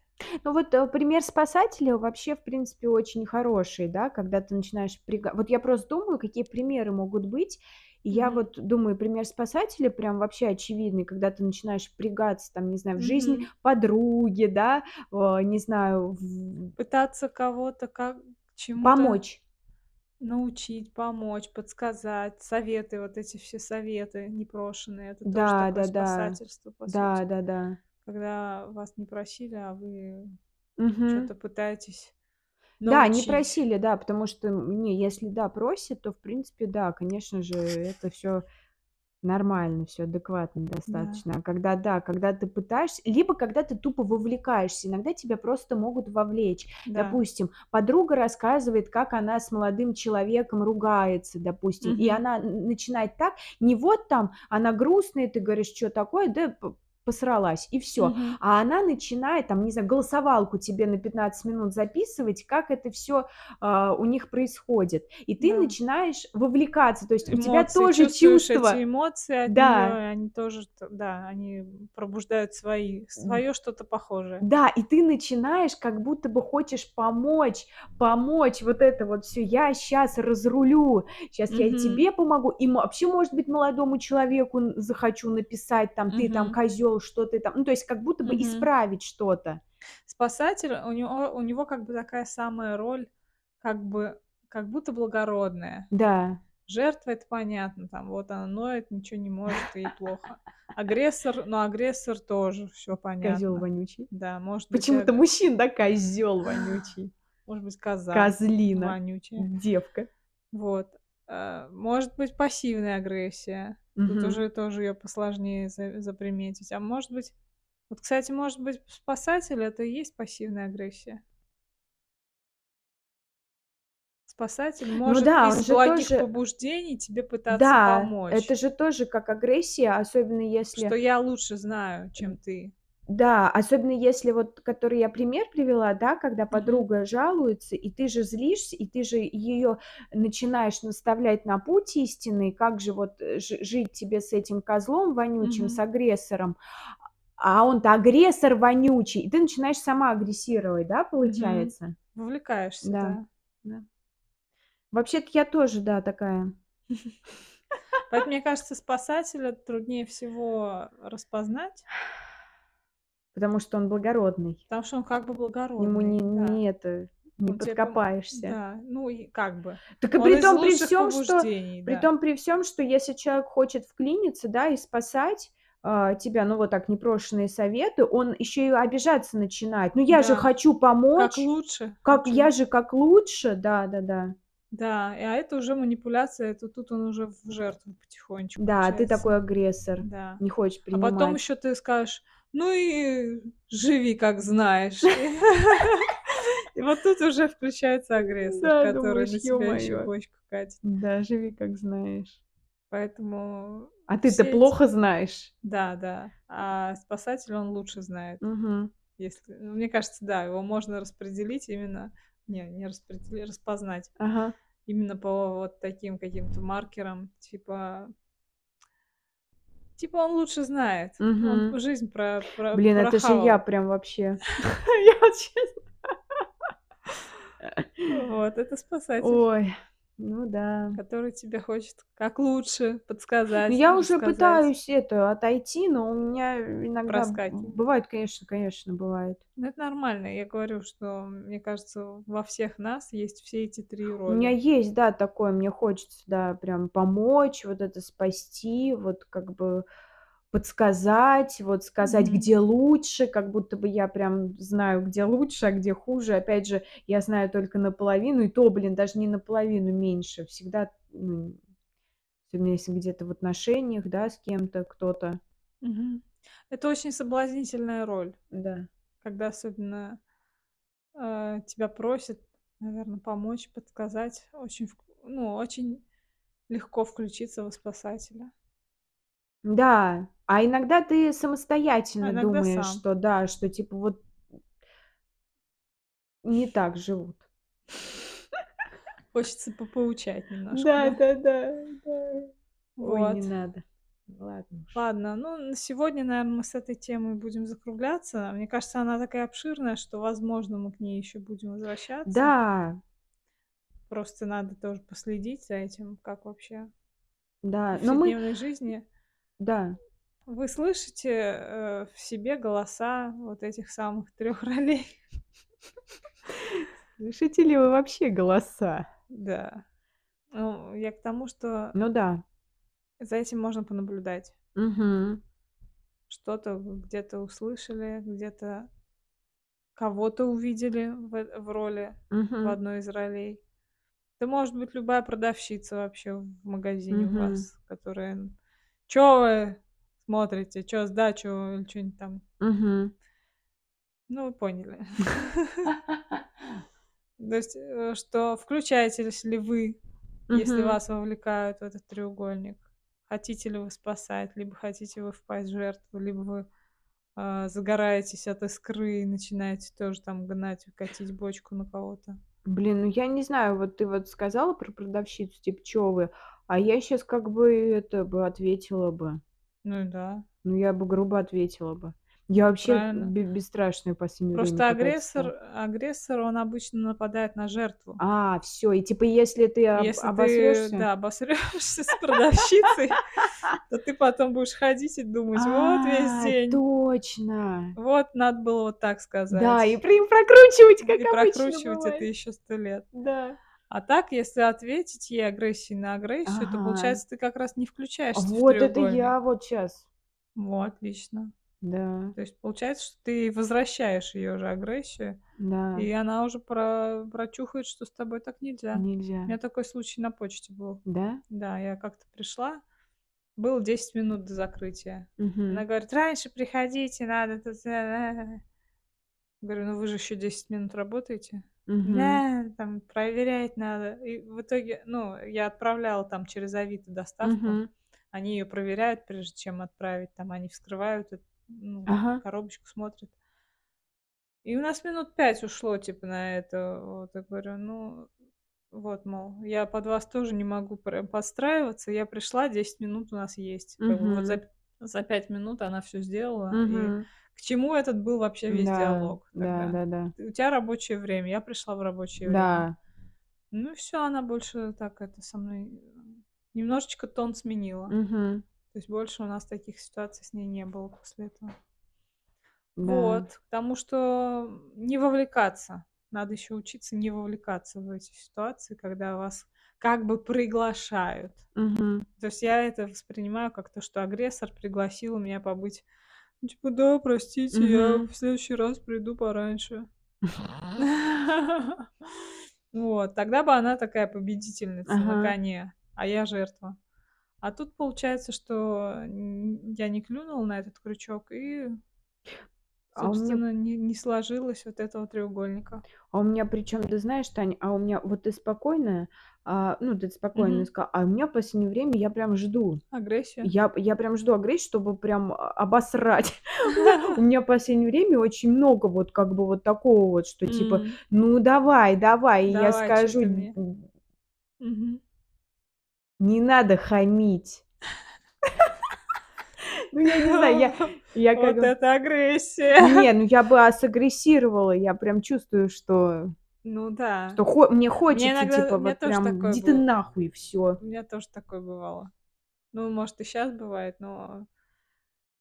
Ну вот, э, пример спасателя вообще, в принципе, очень хороший, да, когда ты начинаешь впряга вот я просто думаю, какие примеры могут быть. И я вот думаю, пример спасателя прям вообще очевидный, когда ты начинаешь впрягаться, там, не знаю, в жизнь Мгм. подруги, да, э, не знаю, в Пытаться кого-то как чему-то Помочь. научить, помочь, подсказать, советы, вот эти все советы непрошеные- это тоже Да, такое да-да. спасательство, по сути. Да-да-да. Когда вас не просили, а вы Мгм. чё-то пытаетесь Да, не научить. просили, да, потому что, не, если, да, просят, то, в принципе, да, конечно же, это всё нормально, всё адекватно достаточно. А когда, да, когда ты пытаешься, либо когда ты тупо вовлекаешься, иногда тебя просто могут вовлечь. Да. Допустим, подруга рассказывает, как она с молодым человеком ругается, допустим, и Мгм. она начинает так, не вот там она грустная, ты говоришь: "Чё такое?" Да посралась, и всё. Мгм. А она начинает там, не знаю, голосовалку тебе на 15 минут записывать, как это всё, а, у них происходит. И ты Да. начинаешь вовлекаться, то есть у тебя Эмоции, тоже чувствуешь эти эмоции от Да. и они тоже да, они пробуждают свои Д своё что-то похожее. Да, и ты начинаешь, как будто бы хочешь помочь, помочь вот это вот всё: "Я щас разрулю, щас я Мгм. тебе помогу, и вообще, может быть, молодому человеку захочу написать там: 'Ты там Мгм. Что ты там'". Ну, то есть как будто бы Мгм. исправить что-то. Спасатель, у него у него как бы такая самая роль, как бы, как будто благородная. Да. Жертва- это понятно, там вот она ноет, ничего не может, ей плохо. Агрессор, ну, агрессор тоже Козёл понятно. вонючий. Да, может быть, Почему-то аг мужчин, да: "Козёл вонючий". может быть, коза Козлина, вонючая. девка. Вот. А, может быть, пассивная агрессия. Тут Мгм. уже тоже её посложнее за заприметить. А может быть вот, кстати, может быть, спасатель- это и есть пассивная агрессия? Спасатель Ну может да, он из благих тоже побуждений тебе пытаться Да, помочь. это же тоже как агрессия, особенно Что если я лучше знаю, чем ты. Да, особенно если вот, который я пример привела, да, когда Мгм. подруга жалуется, и ты же злишься, и ты же её начинаешь наставлять на путь истинный, как же вот жи жить тебе с этим козлом вонючим, с Мгм. агрессором, а он-то агрессор вонючий, и ты начинаешь сама агрессировать, да, Мгм. получается? Вовлекаешься, Да, да. да. Вообще-то я тоже, да, такая. *laughs* Поэтому, мне кажется, спасателя труднее всего распознать. Потому что он благородный. Потому что он как бы К нему не благородный, да. не это, не пом подкопаешься. да, ну и как бы. Так и Он при том при всём, что побуждений, при да. том при всём, что если человек хочет вклиниться, да, и спасать, а, тебя, ну, вот так, непрошеные советы, он ещё и обижаться начинает: "Ну, я же Да. хочу Как помочь, лучше как хочу. я же как лучше". Да-да-да. Да, а это уже манипуляция, это тут он уже в жертву потихонечку Да, ты мчается. такой агрессор, Да. не хочешь А потом принимать. ещё ты скажешь: "Ну и живи, как знаешь". *laughs* И вот тут уже включается агрессор, Да, который думаешь: на тебя бочку катит. Да, живи, как знаешь. Поэтому А ты-то эти плохо знаешь. Да, да. А спасатель, он лучше знает. Мгм. Если ну, мне кажется, да, его можно распределить именно не, не распределить, распознать Ага. именно по вот таким каким-то маркерам, типа типа он лучше знает. Он Мгм. жизнь про про Блин, это же я прохавал. прям вообще. *laughs* *laughs* Я вот честно. Вот, это спасатель. Ой, ну да. Который тебе хочет как лучше Ну, подсказать, я уже рассказать. пытаюсь это отойти, но у меня иногда Проскакивает. бывает, конечно конечно, бывает. Ну, это нормально. Я говорю, что, мне кажется, во всех нас есть все эти 3 У меня роли. есть, да, такое, мне хочется, да, прям помочь, вот это спасти, вот как бы подсказать, вот сказать, Мгм. где лучше, как будто бы я прям знаю, где лучше, а где хуже. Опять же, я знаю только наполовину, и то, блин, даже не наполовину, меньше. Всегда, ну, особенно если где-то в отношениях, да, с кем-то, кто-то. Мгм. Это очень соблазнительная роль, Да. когда особенно, э, тебя просят, наверно, помочь, подсказать. Очень ну, очень легко включиться во спасателя. Да, а иногда ты А самостоятельно иногда думаешь, сам. что да, что типа вот не так живут. Хочется попоучать немножко, Да да? да да да. Ой, не Вот. надо. Ладно уж. Ладно, ну, на сегодня, наверно, мы с этой темой будем закругляться. Мне кажется, она такая обширная, что, возможно, мы к ней ещё будем возвращаться. Да. Просто надо тоже последить за этим, как вообще в Да, но мы повседневной жизни Да. вы слышите, э, в себе голоса вот этих самых 3 ролей? *laughs* Слышите ли вы вообще голоса? Да. Ну, я к тому, что Ну да. за этим можно понаблюдать. Мгм. Что-то где-то услышали, где-то кого-то увидели в э в роли, в Мгм. одной из ролей. Это может быть любая продавщица вообще в магазине у Мгм. вас, которая: "Чё вы смотрите? Чё, сдачу?" Или чё-нибудь там. Мгм. Ну, вы поняли. *laughs* То есть, э, что включаетесь ли вы, если Мгм. вас вовлекают в этот треугольник? Хотите ли вы спасать, либо хотите вы впасть в жертву, либо вы, а, загораетесь от искры и начинаете тоже там гнать, катить бочку на кого-то. Блин, ну я не знаю, вот ты вот сказала про продавщицу, типа: "Чё вы?" А я щас как бы это бы ответила бы. Ну да. Ну, я бы грубо ответила бы. Я вообще Правильно. бе бесстрашная в последнее время Просто агрессор стала. агрессор, он обычно нападает на жертву. А, всё, и типа если ты об Если ты, обосрёшься да, обосрёшься с продавщицей, *laughs* то ты потом будешь ходить и думать: "Вот весь А, день" точно! "вот надо было вот так Да, и сказать". прокручивать, как И обычно прокручивать это ещё 100 лет. Да. А так, если ответить ей агрессией на агрессию, то, Ага. получается, ты как раз не включаешься в Вот это треугольник. я вот щас. Во, отлично. Да. То есть получается, что ты возвращаешь её же агрессию, Да. и она уже про прочухает, что с тобой так нельзя. У Нельзя. меня такой случай на почте был. Да? Да, я как-то пришла, было 10 минут до закрытия. Она Мгм. говорит: "Раньше приходите, надо тут". Говорю: "Ну, вы же ещё 10 минут работаете". Мгм. "Да, там проверять надо". И в итоге, ну, я отправляла там через "Авито" доставку. Мгм. Они её проверяют, прежде чем отправить. Там они вскрывают эт ну, Ага. коробочку, смотрят. И у нас минут 5 ушло типа на это. Вот я говорю: "Ну, вот, мол, я под вас тоже не могу прям подстраиваться. Я пришла, 10 минут у нас есть". Как бы вот за Мгм. за 5 минут она всё сделала. И Мгм. К чему этот был вообще весь Да, диалог тогда? да-да-да. Т у тя рабочее время, я пришла в рабочее время. Да. Ну и всё, она больше так это со мной, немножечко тон сменила. Мгм. То есть больше у нас таких ситуаций с ней не было после этого. Да. Вот. К тому, что не вовлекаться. Надо ещё учиться не вовлекаться в эти ситуации, когда вас как бы приглашают. Мгм. То есть я это воспринимаю как то, что агрессор пригласил меня побыть, типа: "Да, простите, я Мгм. в следующий раз приду пораньше". *laughs* *laughs* Вот. Тогда бы она такая победительница на Ага. коне, а я жертва. А тут получается, что н я не клюнула на этот крючок и А у меня собственно, не не сложилось вот этого треугольника. а у меня причем, ты знаешь, Тань, а у меня вот ты спокойная, а, ну, ты спокойно Мгм. сказала, а у меня в последнее время я прям жду. Агрессию? Я я прям жду агрессию, чтобы прям а обосрать. *laughs* У меня в последнее время очень много вот как бы вот такого вот, что типа: М. "Ну давай, давай". И я Давай, скажу: ты "Н мне? Мгм. Не надо хамить". Ну, я не знаю, я я как Вот это агрессия! Не, ну я бы, а, сагрессировала. Я прям чувствую, что Ну да. что хо мне хочется, иногда у типа, меня вот прям: "Иди ты нахуй", и всё. У меня тоже такое бывало. Ну, может, и щас бывает, но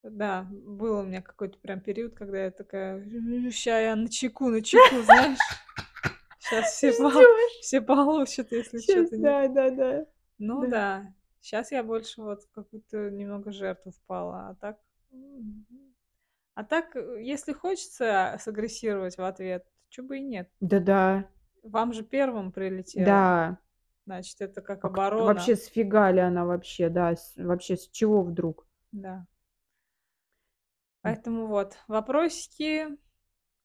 да, был у меня какой-то прям период, когда я такая: "Ща я начеку, начеку", знаешь. Щас все по Ждёшь. все получат, если не да, да, да. Ну Да. Щас я больше вот в какую-то немного жертву впала, а так, а так, э, если хочется сагрессировать в ответ, чё бы и нет. Да-да. Вам же первым прилетело. Да. Значит, это как А вообще оборона. с фига ли она вообще, да, с вообще с чего вдруг? Да. Поэтому вот вопросики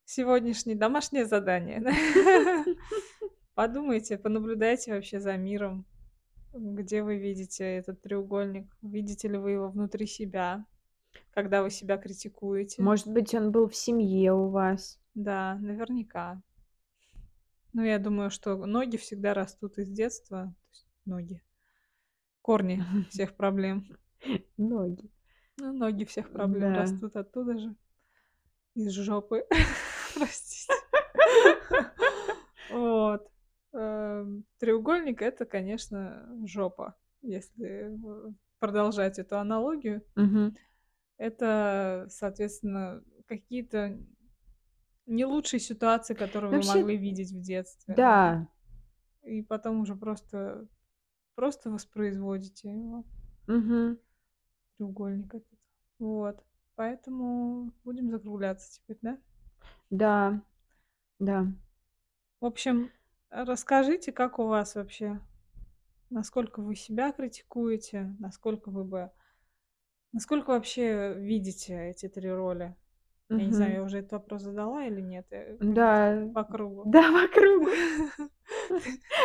сегодняшние, домашнее задание, да. *laughs* *laughs* Подумайте, понаблюдайте вообще за миром. Где вы видите этот треугольник? Видите ли вы его внутри себя, когда вы себя критикуете? Может быть, он был в семье у вас? Да, наверняка. Ну, я думаю, что ноги всегда растут из детства. То есть ноги корни *laughs* всех проблем. Ноги. Ну, ноги всех проблем Да. растут оттуда же. Из жопы. *laughs* Простите. Эм, треугольник- это, конечно, жопа, если продолжать эту аналогию. Мгм. Это, соответственно, какие-то не лучшие ситуации, которые Ну, вы вообще могли видеть в детстве, да. И потом уже просто просто воспроизводите его. Мгм. Треугольник этот. Вот. Поэтому будем закругляться теперь, да? Да. Да. В общем, расскажите, как у вас вообще, насколько вы себя критикуете, насколько вы бы насколько вообще видите эти 3 роли? Я не знаю, Мгм. я уже этот вопрос задала или нет? Э, будто Да. по кругу. Да, по кругу.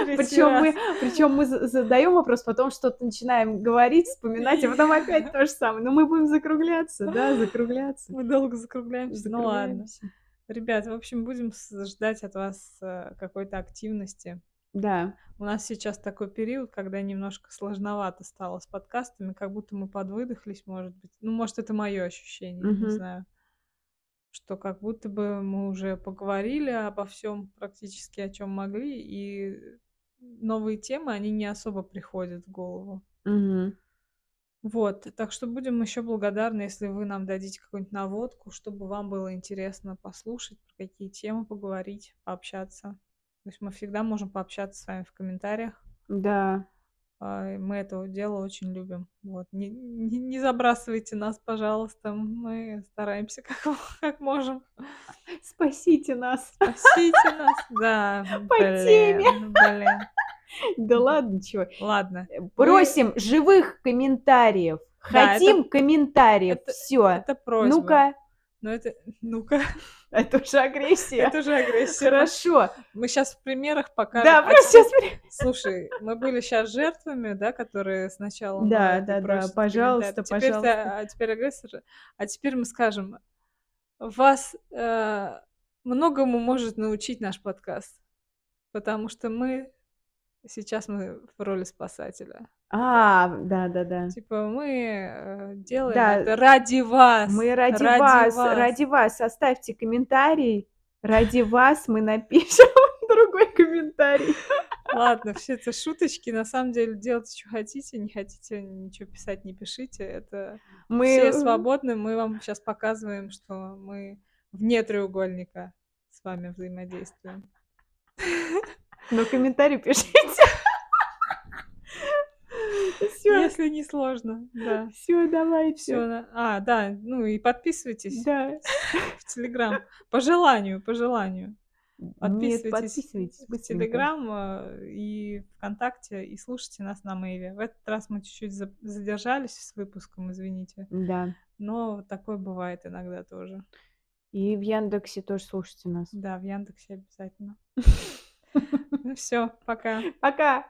3 Причём раз. мы причём мы за задаём вопрос, потом что-то начинаем говорить, вспоминать, а потом опять *laughs* то же самое. Но мы будем закругляться, да, закругляться. Мы долго закругляемся. Ну ладно. Закругляемся. Ребят, в общем, будем ждать от вас, э, какой-то активности. Да. У нас сейчас такой период, когда немножко сложновато стало с подкастами, как будто мы подвыдохлись, может быть. Ну, может, это моё ощущение, не Мгм. знаю. Что как будто бы мы уже поговорили обо всём практически, о чём могли, и новые темы, они не особо приходят в голову. Мгм. Вот. Так что будем ещё благодарны, если вы нам дадите какую-нибудь наводку, чтобы вам было интересно послушать, про какие темы поговорить, пообщаться. То есть мы всегда можем пообщаться с вами в комментариях. Да. А, мы это дело очень любим. Вот. Не не не забрасывайте нас, пожалуйста. Мы стараемся как *laughs* как можем. Спасите нас. Спасите нас. Да, *laughs* По теме. блин, блин. *laughs* Да ладно, чё. Ладно, Э, просим живых комментариев. Да, это Хотим комментариев. это Всё. это просьба. Ну-ка. Но это ну-ка. *laughs* Это уже агрессия. Это уже агрессия Хорошо. Мы щас в примерах покажем. Да, А просто при *laughs* слушай, мы были щас жертвами, да, которые сначала, ну, Да, просят комментарий. пожалуйста, Теперь ты, пожалуйста. а теперь агрессоры. А теперь мы скажем: вас, э, многому может научить наш подкаст, потому что мы сейчас мы в роли спасателя. А, да-да-да. Типа мы, э, делаем Да. это ради вас, Мы ради ради вас, вас. ради вас. Оставьте комментарий. Ради вас мы напишем *laughs* другой комментарий. Ладно, все это шуточки. На самом деле делайте, чё хотите. Не хотите ничего писать- не пишите. Это Мы, все свободны. Мы вам щас показываем, что мы вне треугольника с вами взаимодействуем. *laughs* Но комментарий пишите. Всё. Если не сложно, да. Всё, давайте. Всё, да. А, да, ну и подписывайтесь Да. *laughs* в "Телеграм". По желанию, по желанию. Нет, Подписывайтесь подписывайтесь в. "Телеграм", э, и "ВКонтакте", и слушайте нас на мейле. В этот раз мы чуть-чуть за задержались с выпуском, извините. Да. Но такое бывает иногда тоже. И в "Яндексе" тоже слушайте нас. Да, в "Яндексе" обязательно. *laughs* Ну *laughs* всё, пока. Пока!